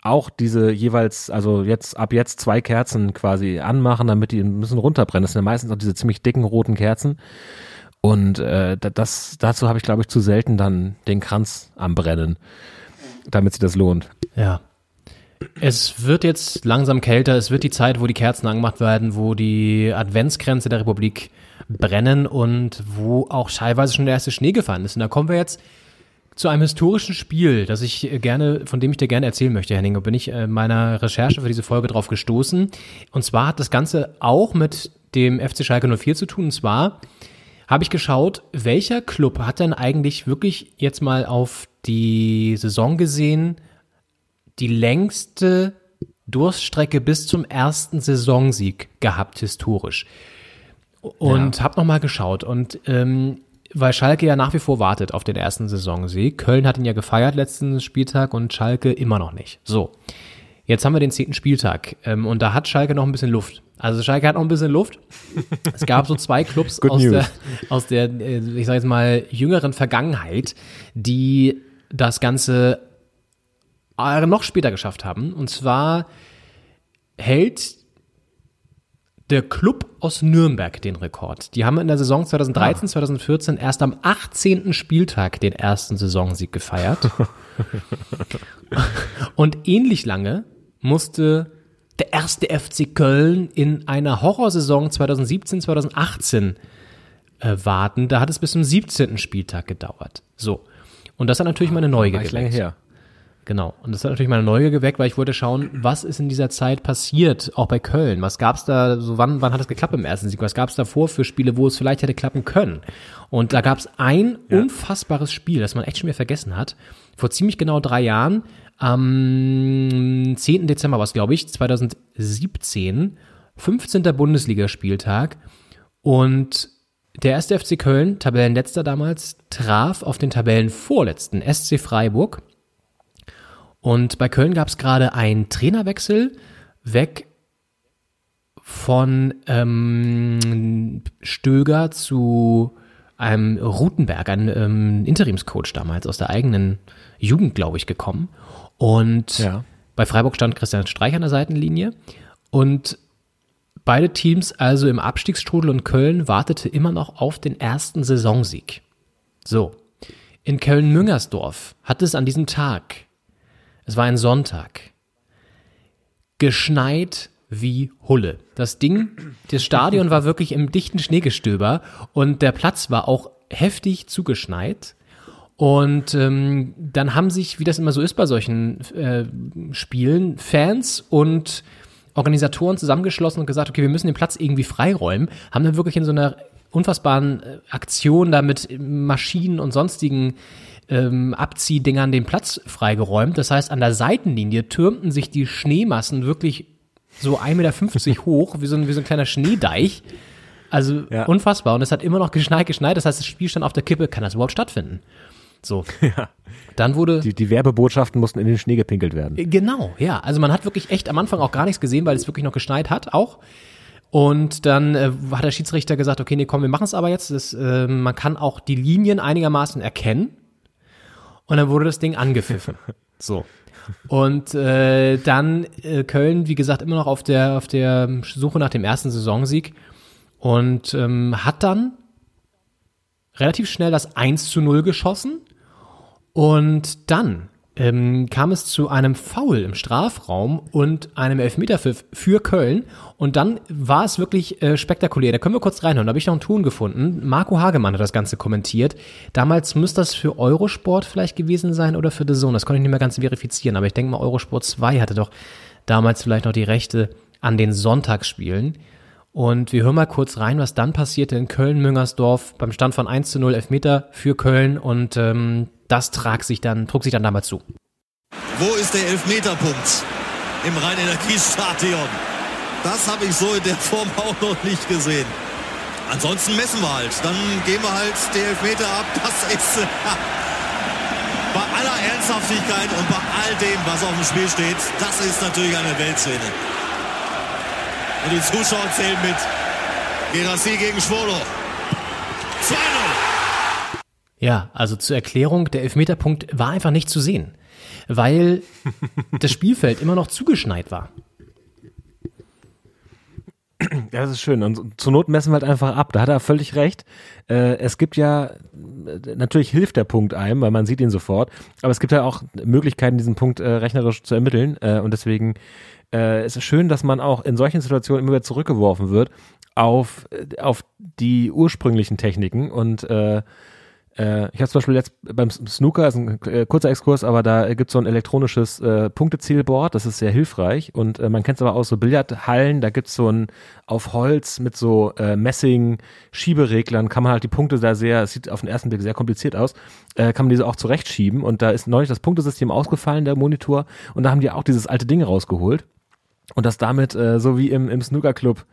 auch diese jeweils, also jetzt ab jetzt zwei Kerzen quasi anmachen, damit die ein bisschen runterbrennen. Das sind ja meistens auch diese ziemlich dicken roten Kerzen. Und äh, da- das, dazu habe ich, glaube ich, zu selten dann den Kranz am Brennen, damit sich das lohnt.
Ja. Es wird jetzt langsam kälter, es wird die Zeit, wo die Kerzen angemacht werden, wo die Adventsgrenze der Republik brennen und wo auch teilweise schon der erste Schnee gefallen ist. Und da kommen wir jetzt zu einem historischen Spiel, das ich gerne, von dem ich dir gerne erzählen möchte, Henning. Und bin ich in meiner Recherche für diese Folge drauf gestoßen. Und zwar hat das Ganze auch mit dem FC Schalke 04 zu tun. Und zwar habe ich geschaut, welcher Club hat denn eigentlich wirklich jetzt mal auf die Saison gesehen die längste Durststrecke bis zum ersten Saisonsieg gehabt historisch. Und ja. habe nochmal geschaut und ähm, weil Schalke ja nach wie vor wartet auf den ersten Saisonsieg. Köln hat ihn ja gefeiert letzten Spieltag und Schalke immer noch nicht. So, jetzt haben wir den zehnten Spieltag ähm, und da hat Schalke noch ein bisschen Luft. Also Schalke hat noch ein bisschen Luft. <laughs> Es gab so zwei Clubs aus der, aus der, äh, ich sage jetzt mal, jüngeren Vergangenheit, die das Ganze äh, noch später geschafft haben. Und zwar hält der Club aus Nürnberg den Rekord. Die haben in der Saison 2013, ah. 2014 erst am 18. Spieltag den ersten Saisonsieg gefeiert. <laughs> Und ähnlich lange musste der erste FC Köln in einer Horrorsaison 2017, 2018 äh, warten. Da hat es bis zum 17. Spieltag gedauert. So. Und das hat natürlich meine Neugier geweckt.
lange her.
Genau. Und das hat natürlich meine Neugier geweckt, weil ich wollte schauen, was ist in dieser Zeit passiert, auch bei Köln. Was gab's da, so wann, wann hat es geklappt im ersten Sieg? Was gab's davor für Spiele, wo es vielleicht hätte klappen können? Und da gab's ein ja. unfassbares Spiel, das man echt schon wieder vergessen hat. Vor ziemlich genau drei Jahren, am 10. Dezember war es, glaube ich, 2017, 15. Bundesligaspieltag. Und der erste FC Köln, Tabellenletzter damals, traf auf den Tabellenvorletzten SC Freiburg und bei Köln gab es gerade einen Trainerwechsel weg von ähm, Stöger zu einem Rutenberg, ein ähm, Interimscoach damals aus der eigenen Jugend, glaube ich, gekommen. Und ja. bei Freiburg stand Christian Streich an der Seitenlinie. Und beide Teams, also im Abstiegsstrudel und Köln, wartete immer noch auf den ersten Saisonsieg. So. In Köln-Müngersdorf hat es an diesem Tag es war ein Sonntag. Geschneit wie Hulle. Das Ding, das Stadion war wirklich im dichten Schneegestöber und der Platz war auch heftig zugeschneit. Und ähm, dann haben sich, wie das immer so ist bei solchen äh, Spielen, Fans und Organisatoren zusammengeschlossen und gesagt, okay, wir müssen den Platz irgendwie freiräumen, haben dann wirklich in so einer unfassbaren äh, Aktion da mit Maschinen und sonstigen ähm, Abziehdingern den Platz freigeräumt. Das heißt, an der Seitenlinie türmten sich die Schneemassen wirklich so 1,50 Meter <laughs> hoch, wie so, ein, wie so ein kleiner Schneedeich. Also ja. unfassbar. Und es hat immer noch geschneit, geschneit. Das heißt, das Spiel stand auf der Kippe. Kann das überhaupt stattfinden? So. <laughs> Ja. Dann wurde.
Die, die Werbebotschaften mussten in den Schnee gepinkelt werden.
Äh, genau, ja. Also man hat wirklich echt am Anfang auch gar nichts gesehen, weil es wirklich noch geschneit hat, auch. Und dann äh, hat der Schiedsrichter gesagt, okay, nee, komm, wir machen es aber jetzt. Das, äh, man kann auch die Linien einigermaßen erkennen. Und dann wurde das Ding angepfiffen. <laughs> So. Und äh, dann äh, Köln, wie gesagt, immer noch auf der, auf der Suche nach dem ersten Saisonsieg und ähm, hat dann relativ schnell das 1 zu 0 geschossen. Und dann ähm, kam es zu einem Foul im Strafraum und einem Elfmeterpfiff für Köln. Und dann war es wirklich äh, spektakulär. Da können wir kurz reinhören. Da habe ich noch einen Ton gefunden. Marco Hagemann hat das Ganze kommentiert. Damals müsste das für Eurosport vielleicht gewesen sein oder für The Zone. Das konnte ich nicht mehr ganz verifizieren. Aber ich denke mal, Eurosport 2 hatte doch damals vielleicht noch die Rechte an den Sonntagsspielen. Und wir hören mal kurz rein, was dann passierte in Köln-Müngersdorf beim Stand von 1 zu 0 Elfmeter für Köln. Und ähm, das trug sich dann, trug sich dann damals zu.
Wo ist der Elfmeterpunkt im Rhein-Energiestadion? Das habe ich so in der Form auch noch nicht gesehen. Ansonsten messen wir halt. Dann gehen wir halt die Elfmeter ab. Das ist bei aller Ernsthaftigkeit und bei all dem, was auf dem Spiel steht, das ist natürlich eine Weltszene. Und die Zuschauer zählen mit. Gerassi gegen Schwolo. 2-0.
Ja, also zur Erklärung, der Elfmeterpunkt war einfach nicht zu sehen, weil <laughs> das Spielfeld immer noch zugeschneit war.
Ja, das ist schön. Und zur Not messen wir halt einfach ab. Da hat er völlig recht. Äh, es gibt ja, äh, natürlich hilft der Punkt einem, weil man sieht ihn sofort. Aber es gibt ja auch Möglichkeiten, diesen Punkt äh, rechnerisch zu ermitteln. Äh, und deswegen äh, ist es schön, dass man auch in solchen Situationen immer wieder zurückgeworfen wird auf, äh, auf die ursprünglichen Techniken und äh, äh, ich habe zum Beispiel jetzt beim Snooker, ist ein äh, kurzer Exkurs, aber da gibt es so ein elektronisches äh, Punktezielboard, das ist sehr hilfreich und äh, man kennt es aber aus so Billardhallen, da gibt es so ein auf Holz mit so äh, Messing-Schiebereglern, kann man halt die Punkte da sehr, es sieht auf den ersten Blick sehr kompliziert aus, äh, kann man diese auch zurechtschieben und da ist neulich das Punktesystem ausgefallen, der Monitor, und da haben die auch dieses alte Ding rausgeholt und das damit, äh, so wie im, im Snooker-Club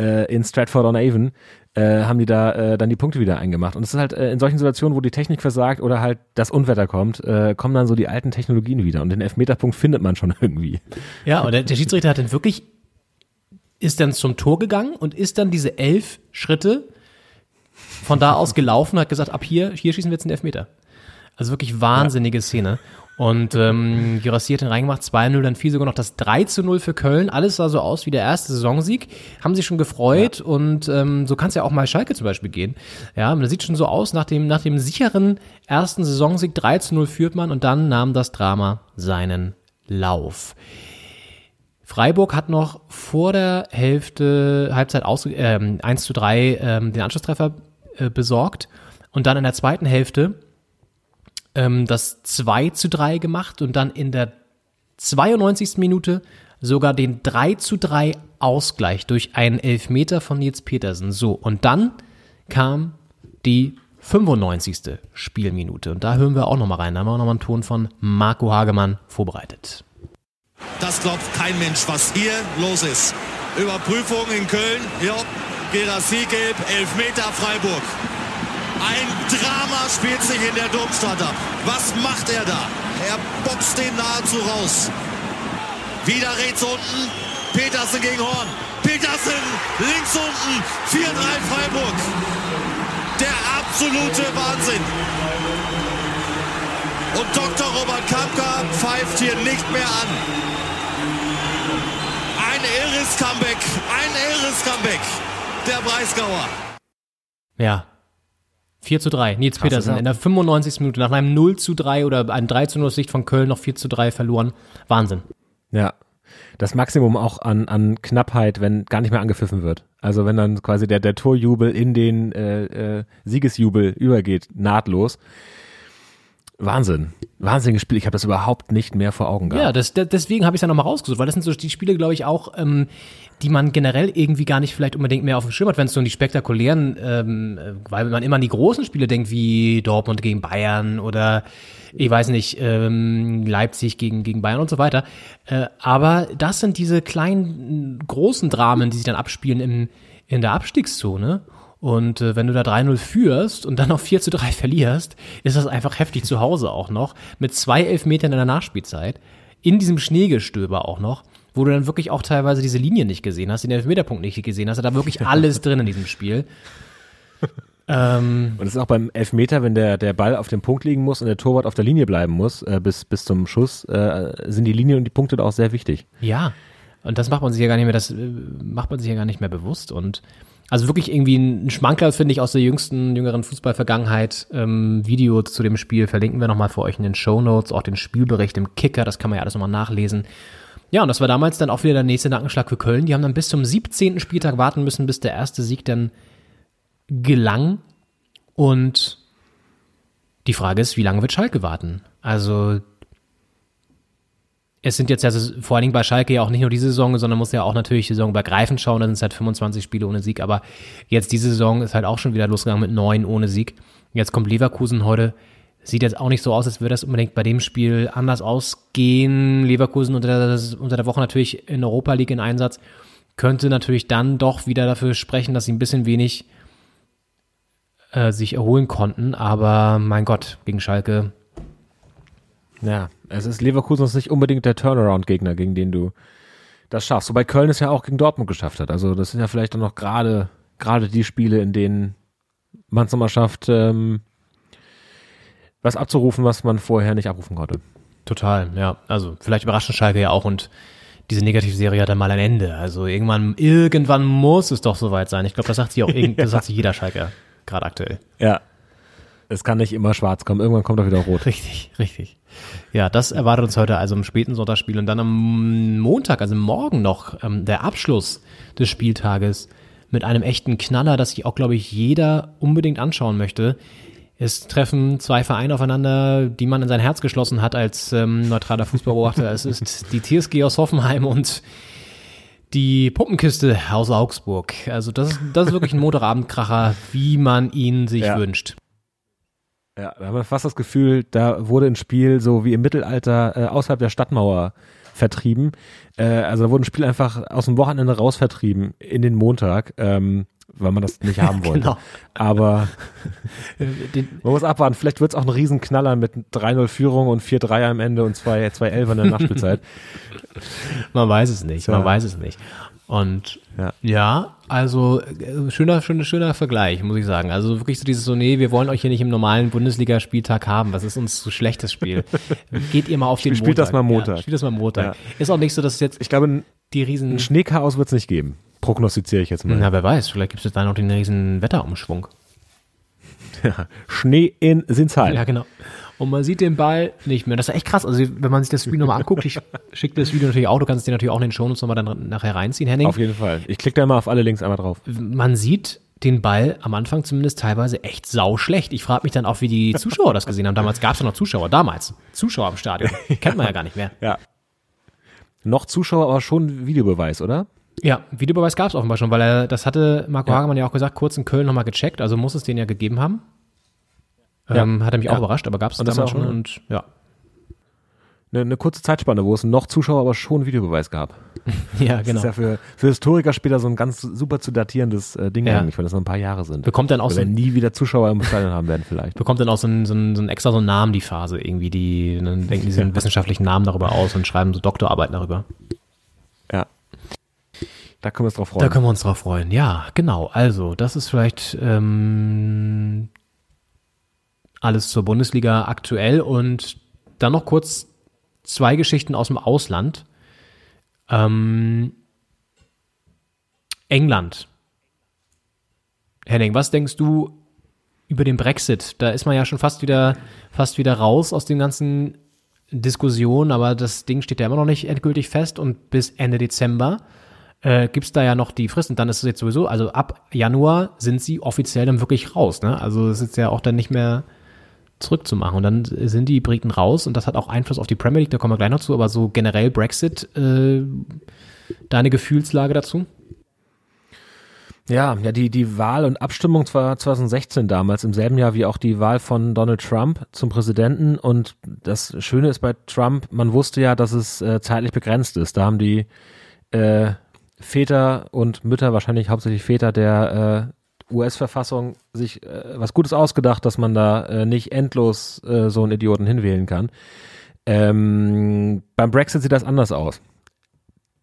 äh, in Stratford-on-Avon, äh, haben die da äh, dann die Punkte wieder eingemacht. Und es ist halt äh, in solchen Situationen, wo die Technik versagt oder halt das Unwetter kommt, äh, kommen dann so die alten Technologien wieder. Und den Elfmeterpunkt findet man schon <laughs> irgendwie.
Ja, und der, der Schiedsrichter hat dann wirklich, ist dann zum Tor gegangen und ist dann diese elf Schritte von da aus gelaufen, hat gesagt, ab hier, hier schießen wir jetzt einen Elfmeter. Also wirklich wahnsinnige Szene. Und ähm, Girassi hat den reingemacht, 2-0, dann fiel sogar noch das 3 0 für Köln. Alles sah so aus wie der erste Saisonsieg. Haben sich schon gefreut ja. und ähm, so kann es ja auch mal Schalke zum Beispiel gehen. Ja, das sieht schon so aus, nach dem, nach dem sicheren ersten Saisonsieg 3 0 führt man und dann nahm das Drama seinen Lauf. Freiburg hat noch vor der Hälfte, Halbzeit aus, ähm, 1 zu 3 ähm, den Anschlusstreffer äh, besorgt und dann in der zweiten Hälfte ähm, das 2 zu 3 gemacht und dann in der 92. Minute sogar den 3 zu 3 Ausgleich durch einen Elfmeter von Nils Petersen. So, und dann kam die 95. Spielminute. Und da hören wir auch nochmal rein. Da haben wir auch nochmal einen Ton von Marco Hagemann vorbereitet.
Das glaubt kein Mensch, was hier los ist. Überprüfung in Köln. Ja, Gerassi gelb, Elfmeter Freiburg. Ein Drama spielt sich in der Domstadt ab. Was macht er da? Er boxt den nahezu raus. Wieder rechts unten. Petersen gegen Horn. Petersen links unten. 4-3 Freiburg. Der absolute Wahnsinn. Und Dr. Robert Kampka pfeift hier nicht mehr an. Ein irres Comeback. Ein irres Comeback. Der Breisgauer.
Ja, 4 zu 3. Nils Petersen in der 95. Minute nach einem 0 zu 3 oder einem 3 zu 0 Sicht von Köln noch 4 zu 3 verloren. Wahnsinn.
Ja. Das Maximum auch an, an Knappheit, wenn gar nicht mehr angepfiffen wird. Also wenn dann quasi der, der Torjubel in den äh, äh, Siegesjubel übergeht, nahtlos. Wahnsinn. Wahnsinniges Spiel. Ich habe das überhaupt nicht mehr vor Augen gehabt.
Ja, das, deswegen habe ich es ja nochmal rausgesucht, weil das sind so die Spiele, glaube ich, auch, ähm, die man generell irgendwie gar nicht vielleicht unbedingt mehr auf dem Schirm hat, wenn es so um die spektakulären, ähm, weil man immer an die großen Spiele denkt, wie Dortmund gegen Bayern oder ich weiß nicht, ähm, Leipzig gegen, gegen Bayern und so weiter. Äh, aber das sind diese kleinen, großen Dramen, die sich dann abspielen im, in der Abstiegszone. Und äh, wenn du da 3-0 führst und dann noch 4 zu 3 <laughs> verlierst, ist das einfach heftig zu Hause auch noch. Mit zwei Elfmetern in der Nachspielzeit. In diesem Schneegestöber auch noch, wo du dann wirklich auch teilweise diese Linie nicht gesehen hast, den Elfmeterpunkt nicht gesehen hast. Da wirklich <laughs> alles drin in diesem Spiel.
Ähm, und es ist auch beim Elfmeter, wenn der, der Ball auf dem Punkt liegen muss und der Torwart auf der Linie bleiben muss, äh, bis, bis zum Schuss, äh, sind die Linien und die Punkte da auch sehr wichtig.
Ja. Und das macht man sich ja gar nicht mehr, das äh, macht man sich ja gar nicht mehr bewusst. Und also wirklich irgendwie ein Schmankerl, finde ich, aus der jüngsten, jüngeren Fußballvergangenheit. Ähm, Video zu dem Spiel verlinken wir nochmal für euch in den Show Notes, auch den Spielbericht im Kicker, das kann man ja alles nochmal nachlesen. Ja, und das war damals dann auch wieder der nächste Nackenschlag für Köln. Die haben dann bis zum 17. Spieltag warten müssen, bis der erste Sieg dann gelang. Und die Frage ist, wie lange wird Schalke warten? Also es sind jetzt ja vor allen Dingen bei Schalke ja auch nicht nur diese Saison, sondern muss ja auch natürlich die Saison übergreifend schauen. Da sind es halt 25 Spiele ohne Sieg. Aber jetzt diese Saison ist halt auch schon wieder losgegangen mit neun ohne Sieg. Jetzt kommt Leverkusen heute. Sieht jetzt auch nicht so aus, als würde das unbedingt bei dem Spiel anders ausgehen. Leverkusen unter der, unter der Woche natürlich in Europa League in Einsatz. Könnte natürlich dann doch wieder dafür sprechen, dass sie ein bisschen wenig äh, sich erholen konnten. Aber mein Gott, gegen Schalke
ja, es ist Leverkusen ist nicht unbedingt der Turnaround-Gegner, gegen den du das schaffst. Wobei Köln es ja auch gegen Dortmund geschafft hat. Also das sind ja vielleicht dann noch gerade gerade die Spiele, in denen man es nochmal schafft, ähm, was abzurufen, was man vorher nicht abrufen konnte.
Total, ja. Also vielleicht überraschen Schalke ja auch und diese Negativserie hat dann mal ein Ende. Also irgendwann, irgendwann muss es doch soweit sein. Ich glaube, das sagt sie auch, das sagt sich jeder Schalker gerade aktuell.
Ja. Es kann nicht immer schwarz kommen, irgendwann kommt doch wieder rot.
Richtig, richtig. Ja, das erwartet uns heute also im späten Sonntagsspiel und dann am Montag, also morgen noch, ähm, der Abschluss des Spieltages mit einem echten Knaller, das sich auch, glaube ich, jeder unbedingt anschauen möchte. Es treffen zwei Vereine aufeinander, die man in sein Herz geschlossen hat als ähm, neutraler Fußballbeobachter. es ist die TSG aus Hoffenheim und die Puppenkiste aus Augsburg. Also das, ist- das ist wirklich ein Montagabendkracher, wie man ihn sich
Ja.
wünscht.
Ja, da haben wir fast das Gefühl, da wurde ein Spiel so wie im Mittelalter äh, außerhalb der Stadtmauer vertrieben. Äh, also da wurde ein Spiel einfach aus dem Wochenende raus vertrieben in den Montag, ähm, weil man das nicht <laughs> haben wollte.
Genau.
Aber
Den,
man muss abwarten, vielleicht wird es auch ein Riesenknaller mit 3-0 Führung und 4-3 am Ende und 2 2 11 in der <laughs> Nachspielzeit.
Man weiß es nicht,
Tja.
man weiß es nicht. Und
Ja.
ja, also äh, schöner, schöner, schöner Vergleich, muss ich sagen. Also wirklich so dieses so, nee, wir wollen euch hier nicht im normalen Bundesligaspieltag haben. Das ist uns zu schlechtes Spiel. <laughs> Geht ihr mal auf den
Spielt
Montag.
das mal Montag.
Ja, spielt das mal Montag.
Ja.
Ist auch nicht so, dass es jetzt
Ich glaube,
die riesen...
ein Schneechaos wird es nicht geben. Prognostiziere ich jetzt mal.
Na, wer weiß, vielleicht gibt es da noch den riesen Wetterumschwung. <laughs>
Schnee in Sinsheim.
Ja, genau. Und man sieht den Ball nicht mehr. Das ist echt krass. Also, wenn man sich das Spiel nochmal anguckt, ich <laughs> schicke dir das Video natürlich auch, du kannst dir natürlich auch in den Shownotes nochmal dann nachher reinziehen, Henning.
Auf jeden Fall. Ich klicke da mal auf alle Links einmal drauf.
man sieht den Ball am Anfang zumindest teilweise echt sau schlecht. Ich frage mich dann auch, wie die Zuschauer das gesehen haben. Damals gab es ja noch Zuschauer, damals. Zuschauer im Stadion. <laughs> Kennt man ja gar nicht mehr.
Ja. Noch Zuschauer, aber schon Videobeweis, oder?
Ja, Videobeweis gab es offenbar schon, weil er, das hatte Marco
Ja.
Hagemann ja auch gesagt, kurz in Köln nochmal gecheckt, also muss es den ja gegeben haben. Ähm, hat er mich auch
Ja.
überrascht, aber gab es
das
damals
auch,
schon
ne?
und ja.
Eine, eine kurze Zeitspanne, wo es noch Zuschauer, aber schon Videobeweis gab. <laughs>
Ja,
Das
genau.
ist ja für, für Historiker später so ein ganz super zu datierendes äh, Ding
Ja.
eigentlich, weil das noch ein paar Jahre sind.
Bekommt dann auch
Weil
so
wir nie wieder Zuschauer im Stadion haben werden vielleicht.
bekommt dann auch so ein, so ein, so ein extra so einen Namen, die Phase irgendwie, die dann denken die den wissenschaftlichen Namen darüber aus und schreiben so Doktorarbeiten darüber.
Ja. Da können wir uns drauf freuen.
Da können wir uns drauf freuen. Ja, genau. Also, das ist vielleicht ähm, alles zur Bundesliga aktuell und dann noch kurz zwei Geschichten aus dem Ausland. Ähm, England. Henning, was denkst du über den Brexit? Da ist man ja schon fast wieder, fast wieder raus aus den ganzen Diskussionen, aber das Ding steht ja immer noch nicht endgültig fest und bis Ende Dezember äh, gibt es da ja noch die Frist und dann ist es jetzt sowieso, also ab Januar sind sie offiziell dann wirklich raus, ne? Also es ist ja auch dann nicht mehr zurückzumachen und dann sind die Briten raus und das hat auch Einfluss auf die Premier League, da kommen wir gleich noch zu, aber so generell Brexit, äh, deine Gefühlslage dazu?
Ja, ja, die, die Wahl und Abstimmung war 2016 damals, im selben Jahr wie auch die Wahl von Donald Trump zum Präsidenten. Und das Schöne ist bei Trump, man wusste ja, dass es äh, zeitlich begrenzt ist. Da haben die äh, Väter und Mütter, wahrscheinlich hauptsächlich Väter der äh, US-Verfassung, sich äh, was Gutes ausgedacht, dass man da äh, nicht endlos äh, so einen Idioten hinwählen kann. Ähm, beim Brexit sieht das anders aus.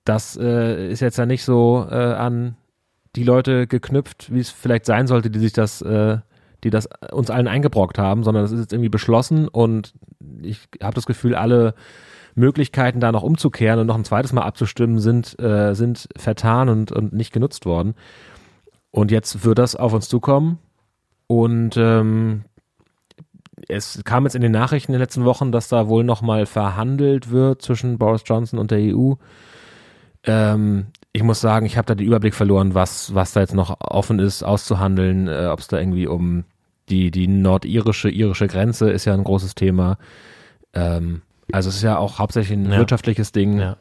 Das äh, ist jetzt ja nicht so äh, an die Leute geknüpft, wie es vielleicht sein sollte, die sich das, äh, die das uns allen eingebrockt haben, sondern das ist jetzt irgendwie beschlossen und ich habe das Gefühl, alle Möglichkeiten da noch umzukehren und noch ein zweites Mal abzustimmen sind, äh, sind vertan und, und nicht genutzt worden. Und jetzt wird das auf uns zukommen und ähm, es kam jetzt in den Nachrichten in den letzten Wochen, dass da wohl nochmal verhandelt wird zwischen Boris Johnson und der EU. Ähm, ich muss sagen, ich habe da den Überblick verloren, was, was da jetzt noch offen ist, auszuhandeln, äh, ob es da irgendwie um die, die nordirische, irische Grenze ist ja ein großes Thema. Ähm, also es ist ja auch hauptsächlich ein
Ja.
wirtschaftliches Ding,
Ja.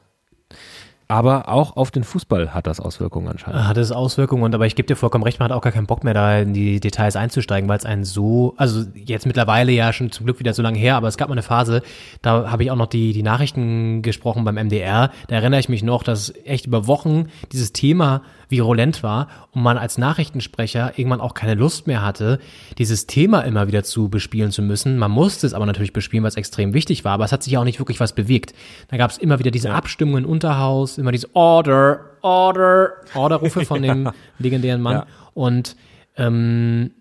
Aber auch auf den Fußball hat das Auswirkungen anscheinend.
Hat es Auswirkungen, und aber ich gebe dir vollkommen recht, man hat auch gar keinen Bock mehr da in die Details einzusteigen, weil es einen so, also jetzt mittlerweile ja schon zum Glück wieder so lange her, aber es gab mal eine Phase, da habe ich auch noch die, die Nachrichten gesprochen beim MDR, da erinnere ich mich noch, dass echt über Wochen dieses Thema virulent war und man als Nachrichtensprecher irgendwann auch keine Lust mehr hatte, dieses Thema immer wieder zu bespielen zu müssen. Man musste es aber natürlich bespielen, weil es extrem wichtig war, aber es hat sich auch nicht wirklich was bewegt. Da gab es immer wieder diese Abstimmungen im Unterhaus, immer diese Order, Order, Orderrufe von dem <laughs> legendären Mann
Ja.
und ähm,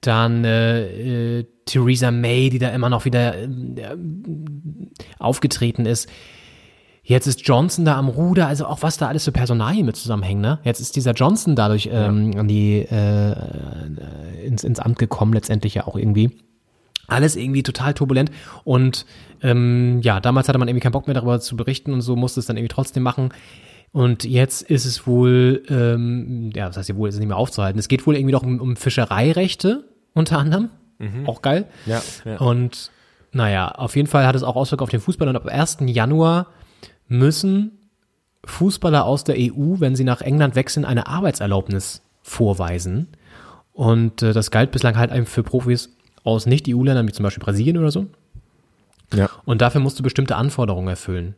dann äh, äh, Theresa May, die da immer noch wieder äh, aufgetreten ist. Jetzt ist Johnson da am Ruder, also auch was da alles für Personalien mit zusammenhängen, ne? Jetzt ist dieser Johnson dadurch ähm, an die äh, ins, ins Amt gekommen, letztendlich ja auch irgendwie. Alles irgendwie total turbulent und ähm, ja, damals hatte man irgendwie keinen Bock mehr darüber zu berichten und so musste es dann irgendwie trotzdem machen. Und jetzt ist es wohl, ähm, ja, das heißt ja wohl, ist es nicht mehr aufzuhalten. Es geht wohl irgendwie noch um, um Fischereirechte unter anderem. Auch geil.
Ja, ja.
Und naja, auf jeden Fall hat es auch Auswirkungen auf den Fußball und ab 1. Januar müssen Fußballer aus der EU, wenn sie nach England wechseln, eine Arbeitserlaubnis vorweisen. Und äh, das galt bislang halt eben für Profis aus Nicht-EU-Ländern, wie zum Beispiel Brasilien oder so.
Ja.
Und dafür musst du bestimmte Anforderungen erfüllen,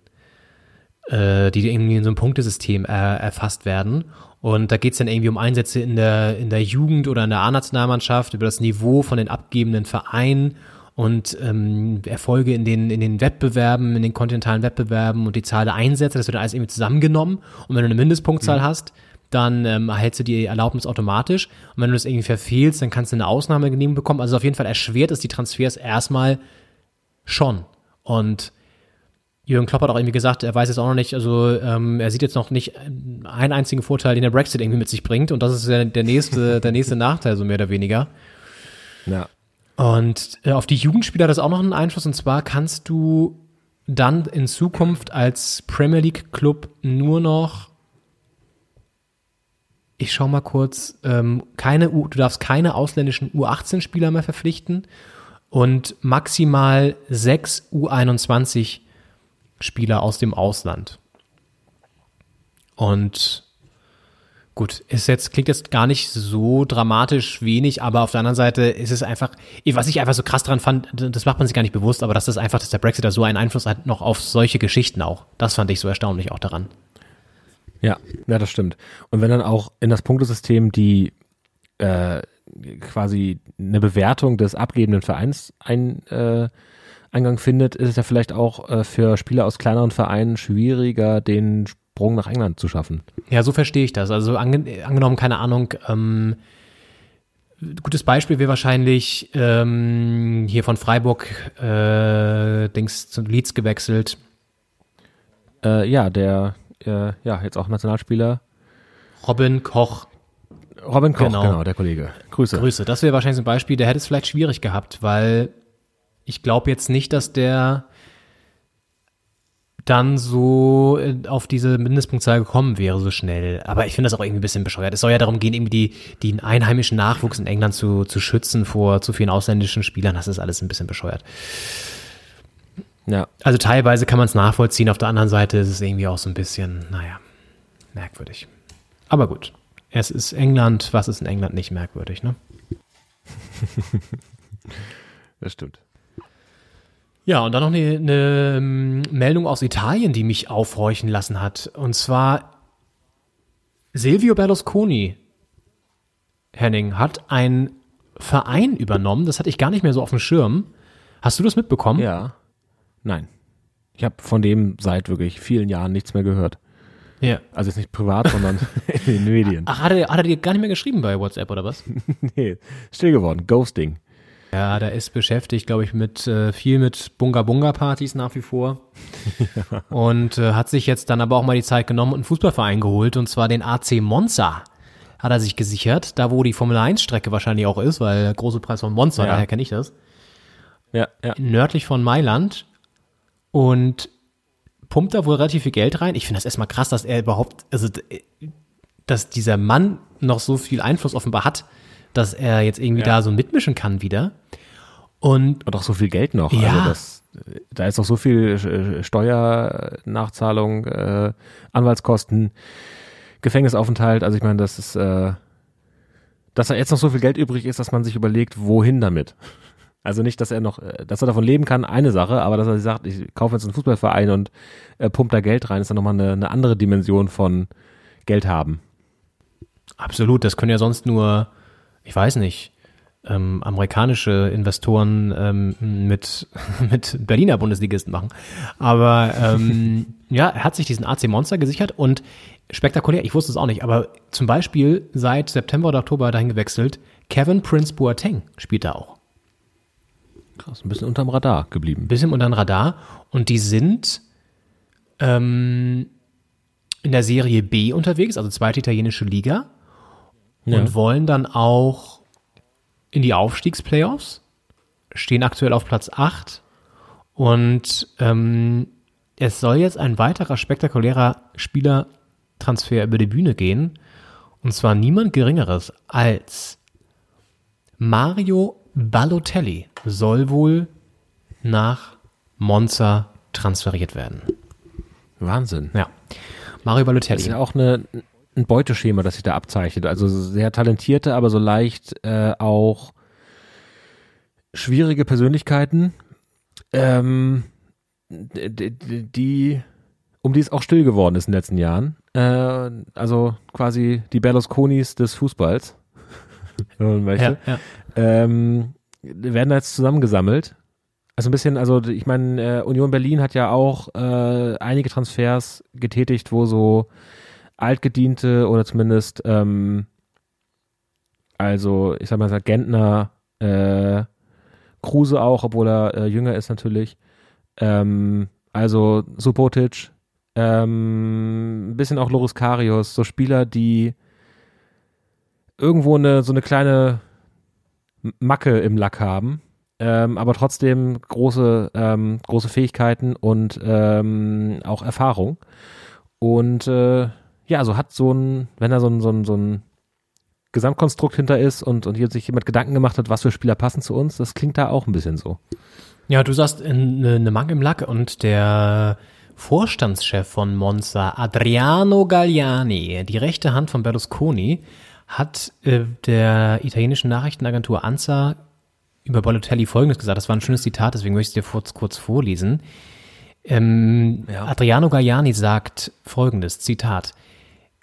äh, die irgendwie in so einem Punktesystem äh, erfasst werden. Und da geht's dann irgendwie um Einsätze in der, in der Jugend oder in der A-Nationalmannschaft, über das Niveau von den abgebenden Vereinen und ähm, Erfolge in den, in den Wettbewerben, in den kontinentalen Wettbewerben und die Zahl der Einsätze, das wird alles irgendwie zusammengenommen. Und wenn du eine Mindestpunktzahl hast, dann ähm, erhältst du die Erlaubnis automatisch. Und wenn du das irgendwie verfehlst, dann kannst du eine Ausnahmegenehmigung bekommen. Also auf jeden Fall erschwert es die Transfers erstmal schon. Und Jürgen Klopp hat auch irgendwie gesagt, er weiß jetzt auch noch nicht, also ähm, er sieht jetzt noch nicht einen einzigen Vorteil, den der Brexit irgendwie mit sich bringt. Und das ist ja der nächste, der nächste <laughs> Nachteil, so mehr oder weniger.
Ja.
Und äh, auf die Jugendspieler hat das auch noch einen Einfluss. Und zwar kannst du dann in Zukunft als Premier League Club nur noch, ich schau mal kurz, ähm, keine U, du darfst keine ausländischen U18-Spieler mehr verpflichten und maximal sechs U21-Spieler aus dem Ausland. Und Gut, ist jetzt, klingt jetzt gar nicht so dramatisch wenig, aber auf der anderen Seite ist es einfach, was ich einfach so krass dran fand, das macht man sich gar nicht bewusst, aber das ist einfach, dass der Brexit da so einen Einfluss hat, noch auf solche Geschichten auch. Das fand ich so erstaunlich auch daran.
Ja, ja, das stimmt. Und wenn dann auch in das Punktesystem die äh, quasi eine Bewertung des abgebenden Vereins ein, äh, Eingang findet, ist es ja vielleicht auch äh, für Spieler aus kleineren Vereinen schwieriger, den Sprung nach England zu schaffen.
Ja, so verstehe ich das. Also ange angenommen, keine Ahnung, ähm, gutes Beispiel wäre wahrscheinlich ähm, hier von Freiburg äh, Dings zu Leeds gewechselt.
Äh, ja, der, äh, ja, jetzt auch Nationalspieler.
Robin Koch.
Robin Koch,
Genau.
genau, der Kollege. Grüße.
Grüße. Das wäre wahrscheinlich so ein Beispiel, der hätte es vielleicht schwierig gehabt, weil ich glaube jetzt nicht, dass der dann so äh, auf diese Mindestpunktzahl gekommen wäre so schnell. Aber ich finde das auch irgendwie ein bisschen bescheuert. Es soll ja darum gehen, irgendwie die, den einheimischen Nachwuchs in England zu, zu schützen vor zu vielen ausländischen Spielern. Das ist alles ein bisschen bescheuert.
Ja,
Also teilweise kann man es nachvollziehen, auf der anderen Seite ist es irgendwie auch so ein bisschen, naja, merkwürdig. Aber gut. Es ist England, was ist in England nicht merkwürdig, ne? <laughs>
das stimmt.
Ja, und dann noch eine, eine ähm, Meldung aus Italien, die mich aufhorchen lassen hat. Und zwar Silvio Berlusconi, Henning, hat einen Verein übernommen. Das hatte ich gar nicht mehr so auf dem Schirm. Hast du das mitbekommen?
Ja. Nein. Ich habe von dem seit wirklich vielen Jahren nichts mehr gehört.
ja.
Also jetzt nicht privat, sondern <laughs> in den Medien.
Ach, hat er, hat er dir gar nicht mehr geschrieben bei WhatsApp oder was? <laughs>
Nee, still geworden. Ghosting.
Ja, der ist beschäftigt, glaube ich, mit äh, viel mit Bunga-Bunga-Partys nach wie vor. <laughs> Und äh, hat sich jetzt dann aber auch mal die Zeit genommen und einen Fußballverein geholt, und zwar den AC Monza hat er sich gesichert, da wo die Formel 1-Strecke wahrscheinlich auch ist, weil der große Preis von Monza,
Ja.
daher kenne ich das.
Ja, ja.
Nördlich von Mailand und pumpt da wohl relativ viel Geld rein. Ich finde das erstmal krass, dass er überhaupt, also d- dass dieser Mann noch so viel Einfluss offenbar hat, dass er jetzt irgendwie
Ja.
da so mitmischen kann wieder. Und
Und auch so viel Geld noch.
Ja.
Also das, da ist auch so viel äh, Steuernachzahlung, äh, Anwaltskosten, Gefängnisaufenthalt. Also ich meine, das ist, äh, dass da jetzt noch so viel Geld übrig ist, dass man sich überlegt, wohin damit. Also nicht, dass er noch, äh, dass er davon leben kann, eine Sache, aber dass er sagt, ich kaufe jetzt einen Fußballverein und äh, pumpt da Geld rein, ist dann nochmal eine, eine andere Dimension von Geld haben.
Absolut, das können ja sonst nur, ich weiß nicht, ähm, amerikanische Investoren ähm, mit, <laughs> mit Berliner Bundesligisten machen. Aber ähm, <laughs> ja, er hat sich diesen AC Monster gesichert und spektakulär, ich wusste es auch nicht, aber zum Beispiel seit September oder Oktober dahin gewechselt, Kevin Prince Boateng spielt da auch.
Krass, ein bisschen unterm Radar geblieben.
Ein bisschen unter den Radar und die sind ähm, in der Serie B unterwegs, also zweite italienische Liga.
Ja.
Und wollen dann auch in die Aufstiegsplayoffs. Stehen aktuell auf Platz 8. Und ähm, es soll jetzt ein weiterer spektakulärer Spielertransfer über die Bühne gehen. Und zwar niemand Geringeres als Mario Balotelli soll wohl nach Monza transferiert werden.
Wahnsinn.
Ja. Mario Balotelli.
Das ist ja auch eine, ein Beuteschema, das sich da abzeichnet. Also sehr talentierte, aber so leicht äh, auch schwierige Persönlichkeiten, ähm, die, um die es auch still geworden ist in den letzten Jahren. Äh, also quasi die Berlusconis des Fußballs, <laughs> wenn man möchte.
ja, ja.
ähm, werden da jetzt zusammengesammelt. Also ein bisschen, also ich meine, äh, Union Berlin hat ja auch äh, einige Transfers getätigt, wo so altgediente oder zumindest, ähm, also ich sag mal, Gentner, äh, Kruse auch, obwohl er äh, jünger ist natürlich. Ähm, also Subotic, ähm, ein bisschen auch Loris Karius, so Spieler, die irgendwo eine so eine kleine Macke im Lack haben, ähm, aber trotzdem große, ähm, große Fähigkeiten und ähm, auch Erfahrung. Und äh, ja, so hat so ein, wenn da so ein, so ein, so ein Gesamtkonstrukt hinter ist und, und hier sich jemand Gedanken gemacht hat, was für Spieler passen zu uns, das klingt da auch ein bisschen so.
Ja, du sagst eine, eine Mang im Lack und der Vorstandschef von Monza, Adriano Galliani, die rechte Hand von Berlusconi, hat äh, der italienischen Nachrichtenagentur ANSA über Balotelli Folgendes gesagt. Das war ein schönes Zitat, deswegen möchte ich es dir kurz, kurz vorlesen. Ähm, Adriano Galliani sagt Folgendes, Zitat.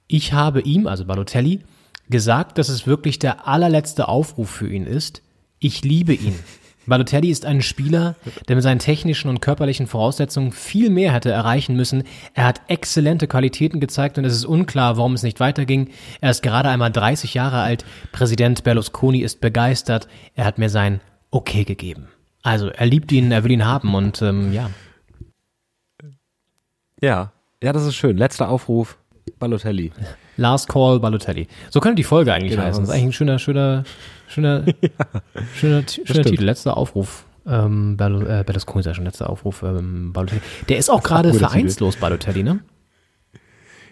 Ich habe ihm, also Balotelli, gesagt, dass es wirklich der allerletzte Aufruf für ihn ist. Ich liebe ihn. <laughs> Balotelli ist ein Spieler, der mit seinen technischen und körperlichen Voraussetzungen viel mehr hätte erreichen müssen. Er hat exzellente Qualitäten gezeigt und es ist unklar, warum es nicht weiterging. Er ist gerade einmal 30 Jahre alt. Präsident Berlusconi ist begeistert. Er hat mir sein Okay gegeben. Also er liebt ihn, er will ihn haben und ähm, ja.
Ja, ja, das ist schön. Letzter Aufruf, Balotelli.
Last Call Balotelli. So könnte die Folge eigentlich
Genau,
heißen. Das ist eigentlich ein schöner, schöner, schöner, <laughs> schöner, schöner
stimmt.
Titel. Letzter Aufruf. Ähm, äh, Berlusconi ist ja schon letzter Aufruf. Ähm, Balotelli. Der ist auch gerade vereinslos, Balotelli, ne?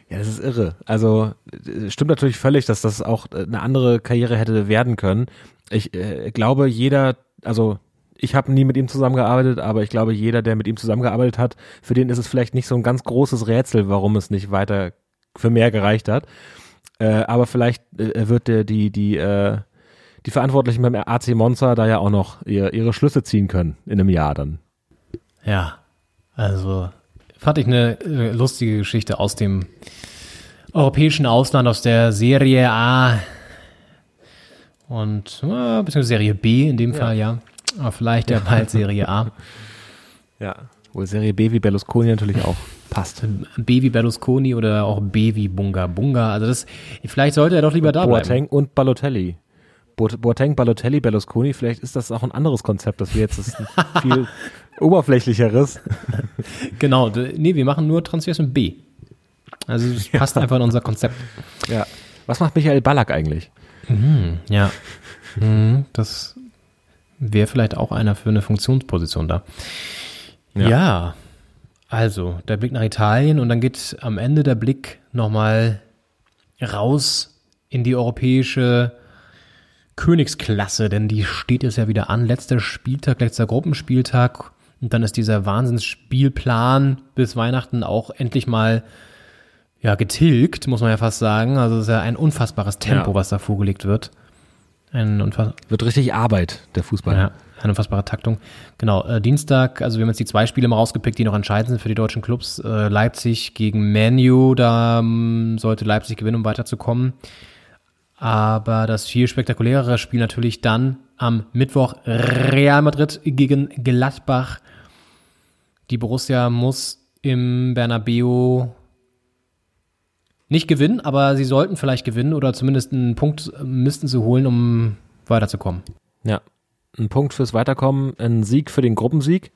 Ja, das ist irre. Also äh, stimmt natürlich völlig, dass das auch äh, eine andere Karriere hätte werden können. Ich äh, glaube, jeder, also ich habe nie mit ihm zusammengearbeitet, aber ich glaube, jeder, der mit ihm zusammengearbeitet hat, für den ist es vielleicht nicht so ein ganz großes Rätsel, warum es nicht weiter für mehr gereicht hat. Äh, aber vielleicht äh, wird der die die äh, die Verantwortlichen beim AC Monza da ja auch noch ihr, ihre Schlüsse ziehen können in einem Jahr dann.
Ja. Also fand ich eine lustige Geschichte aus dem europäischen Ausland, aus der Serie A und äh, beziehungsweise Serie B in dem Fall, ja. Aber vielleicht ja bald Serie A. <laughs>
Ja. Wohl Serie B wie Berlusconi natürlich auch passt.
B wie Berlusconi oder auch B wie Bunga Bunga. Also das, vielleicht sollte er doch lieber da bleiben.
Boateng und Balotelli. Bo Boateng, Balotelli, Berlusconi, vielleicht ist das auch ein anderes Konzept, das wir jetzt das ist ein <laughs> viel oberflächlicheres. <laughs>
Genau, nee, wir machen nur Transfers mit B. Also das passt einfach in unser Konzept.
Ja. Was macht Michael Ballack eigentlich?
Ja. Mhm, das wäre vielleicht auch einer für eine Funktionsposition da. Ja. Also, der Blick nach Italien und dann geht am Ende der Blick nochmal raus in die europäische Königsklasse, denn die steht jetzt ja wieder an. Letzter Spieltag, letzter Gruppenspieltag. Und dann ist dieser Wahnsinnsspielplan bis Weihnachten auch endlich mal ja, getilgt, muss man ja fast sagen. Also es ist ja ein unfassbares Tempo,
Ja.
was da vorgelegt wird. Ein unfass
Wird richtig Arbeit, der Fußball.
ja, eine unfassbare Taktung. Genau, äh, Dienstag, also wir haben jetzt die zwei Spiele mal rausgepickt, die noch entscheidend sind für die deutschen Clubs. Äh, Leipzig gegen Manu, da ähm, sollte Leipzig gewinnen, um weiterzukommen. Aber das viel spektakulärere Spiel natürlich dann am Mittwoch Real Madrid gegen Gladbach. Die Borussia muss im Bernabeu nicht gewinnen, aber sie sollten vielleicht gewinnen oder zumindest einen Punkt müssten sie holen, um weiterzukommen.
Ja. Ein Punkt fürs Weiterkommen, ein Sieg für den Gruppensieg.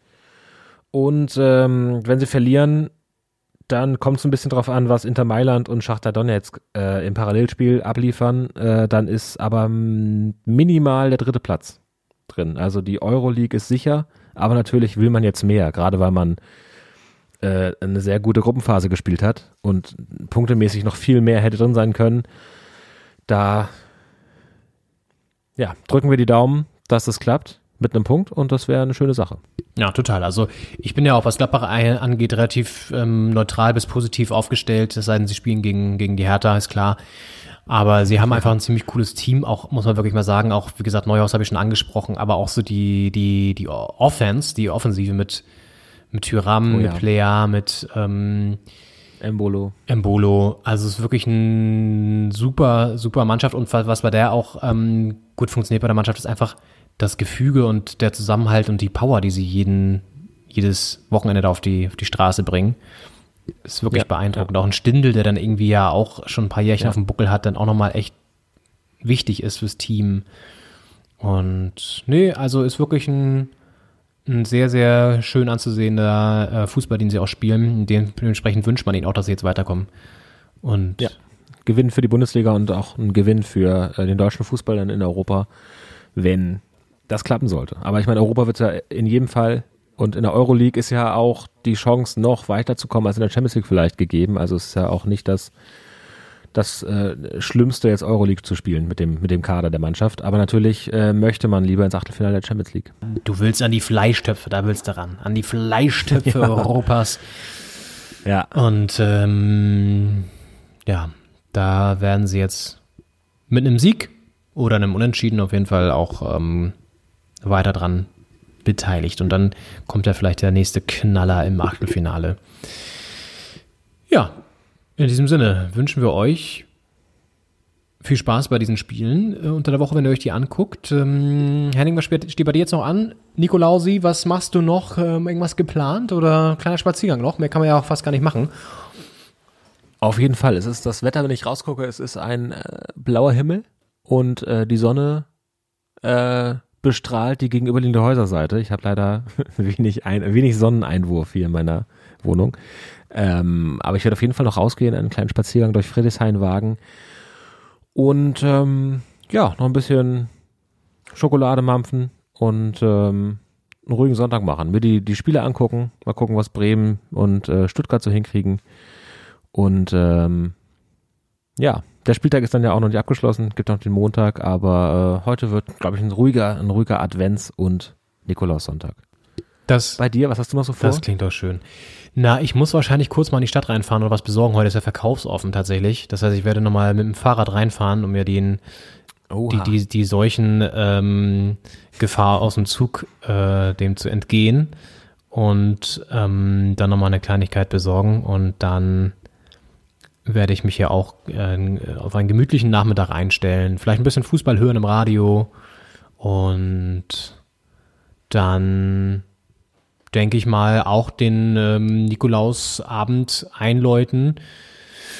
Und ähm, wenn sie verlieren, dann kommt es ein bisschen drauf an, was Inter Mailand und Schachter Donetsk äh, im Parallelspiel abliefern. Äh, dann ist aber minimal der dritte Platz drin. Also die Euroleague ist sicher, aber natürlich will man jetzt mehr, gerade weil man äh, eine sehr gute Gruppenphase gespielt hat und punktemäßig noch viel mehr hätte drin sein können. Da ja, drücken wir die Daumen, dass es klappt mit einem Punkt und das wäre eine schöne Sache.
Ja, total. Also ich bin ja auch, was Gladbach angeht, relativ ähm, neutral bis positiv aufgestellt, es sei denn, sie spielen gegen, gegen die Hertha, ist klar. Aber sie haben einfach ein ziemlich cooles Team, auch muss man wirklich mal sagen, auch wie gesagt, Neuhaus habe ich schon angesprochen, aber auch so die, die, die Offense, die Offensive mit, mit Tyram,
Oh ja.
mit Plea, mit ähm,
Embolo.
Embolo. Also es ist wirklich ein super, super Mannschaft und was bei der auch ähm, gut funktioniert bei der Mannschaft ist einfach das Gefüge und der Zusammenhalt und die Power, die sie jeden, jedes Wochenende da auf die, auf die Straße bringen. Ist wirklich
Ja,
beeindruckend. Auch ein Stindel, der dann irgendwie ja auch schon ein paar Jährchen
Ja.
auf dem Buckel hat, dann auch nochmal echt wichtig ist fürs Team. Und nee, also ist wirklich ein, ein sehr, sehr schön anzusehender äh, Fußball, den sie auch spielen. Dem- Dementsprechend wünscht man ihnen auch, dass sie jetzt weiterkommen. Und
Ja. Gewinn für die Bundesliga und auch ein Gewinn für äh, den deutschen Fußball dann in Europa, wenn das klappen sollte. Aber ich meine, Europa wird ja in jedem Fall und in der Euroleague ist ja auch die Chance, noch weiterzukommen als in der Champions League vielleicht gegeben. Also es ist ja auch nicht das, das äh, Schlimmste, jetzt Euroleague zu spielen mit dem, mit dem Kader der Mannschaft. Aber natürlich äh, möchte man lieber ins Achtelfinale der Champions League.
du willst an die Fleischtöpfe, da willst du ran. An die Fleischtöpfe <laughs> Europas.
Ja.
Und ähm, ja, da werden sie jetzt mit einem Sieg oder einem Unentschieden auf jeden Fall auch ähm, weiter dran beteiligt. Und dann kommt ja vielleicht der nächste Knaller im Achtelfinale. Ja, in diesem Sinne wünschen wir euch viel Spaß bei diesen Spielen äh, unter der Woche, wenn ihr euch die anguckt. Ähm, Henning, was steht, steht bei dir jetzt noch an? Nikolausi, was machst du noch? Ähm, irgendwas geplant oder kleiner Spaziergang noch? Mehr kann man ja auch fast gar nicht machen.
Auf jeden Fall. Es ist das Wetter, wenn ich rausgucke, es ist ein äh, blauer Himmel und äh, die Sonne bestrahlt die gegenüberliegende Häuserseite. Ich habe leider <laughs> wenig, ein, wenig Sonneneinwurf hier in meiner Wohnung. Ähm, aber ich werde auf jeden Fall noch rausgehen, einen kleinen Spaziergang durch Friedrichshain wagen und ähm, ja, noch ein bisschen Schokolade mampfen und ähm, einen ruhigen Sonntag machen. Mir die, die Spiele angucken, mal gucken, was Bremen und äh, Stuttgart so hinkriegen. Und ähm, ja, der Spieltag ist dann ja auch noch nicht abgeschlossen, gibt noch den Montag, aber äh, heute wird, glaube ich, ein ruhiger, ein ruhiger Advents- und Nikolaussonntag.
Das,
Bei dir, was hast du noch so vor?
das klingt doch schön. Na, ich muss wahrscheinlich kurz mal in die Stadt reinfahren oder was besorgen. Heute ist ja verkaufsoffen tatsächlich. Das heißt, ich werde nochmal mit dem Fahrrad reinfahren, um mir den, die, die, die solchen ähm, Gefahr aus dem Zug äh, dem zu entgehen und ähm, dann nochmal eine Kleinigkeit besorgen und dann werde ich mich ja auch äh, auf einen gemütlichen Nachmittag einstellen, vielleicht ein bisschen Fußball hören im Radio und dann denke ich mal auch den ähm, Nikolausabend einläuten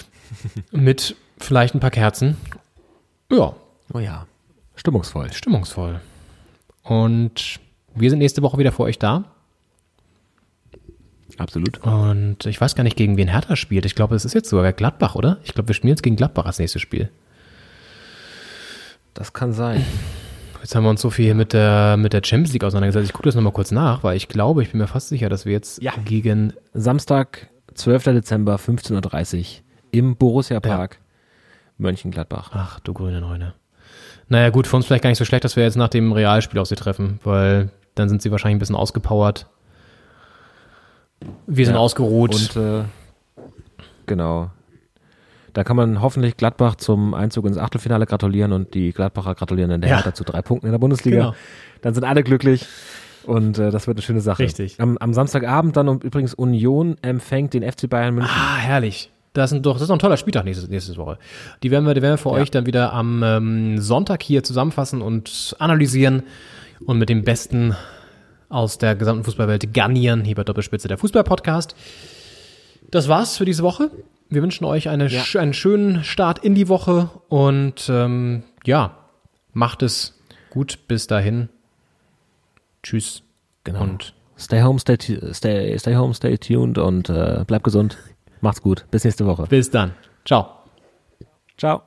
<laughs> mit vielleicht ein paar Kerzen. Ja,
oh ja, stimmungsvoll.
stimmungsvoll. Und wir sind nächste Woche wieder für euch da.
Absolut.
Und ich weiß gar nicht, gegen wen Hertha spielt. Ich glaube, es ist jetzt sogar Gladbach, oder? Ich glaube, wir spielen jetzt gegen Gladbach als nächstes Spiel.
Das kann sein.
Jetzt haben wir uns so viel mit der, mit der Champions League auseinandergesetzt. Ich gucke das nochmal kurz nach, weil ich glaube, ich bin mir fast sicher, dass wir jetzt
Ja.
gegen
Samstag, 12. Dezember, 15.30 Uhr im Borussia Park, Mönchengladbach.
Ach, du grüne Neune. Naja, gut, für uns vielleicht gar nicht so schlecht, dass wir jetzt nach dem Realspiel auf sie treffen, weil dann sind sie wahrscheinlich ein bisschen ausgepowert. Wir sind
Ja,
ausgeruht.
Und äh, genau. Da kann man hoffentlich Gladbach zum Einzug ins Achtelfinale gratulieren und die Gladbacher gratulieren dann der
Ja.
Hertha zu drei Punkten in der Bundesliga.
Genau.
Dann sind alle glücklich und äh, das wird eine schöne Sache.
Richtig.
Am, am Samstagabend dann und übrigens Union empfängt den FC Bayern München.
ah, herrlich. Das, sind doch, das ist noch ein toller Spieltag nächste, nächste Woche. Die werden wir, die werden wir für euch dann wieder am ähm, Sonntag hier zusammenfassen und analysieren und mit dem Besten aus der gesamten Fußballwelt garnieren, hier bei Doppelspitze der Fußball-Podcast. Das war's für diese Woche. Wir wünschen euch eine, sch einen schönen Start in die Woche und ähm, ja, macht es gut bis dahin. Tschüss.
Genau.
Und
Stay home, stay, stay, stay home, stay tuned und äh, bleib gesund. Macht's gut. Bis nächste Woche.
Bis dann. Ciao.
Ciao.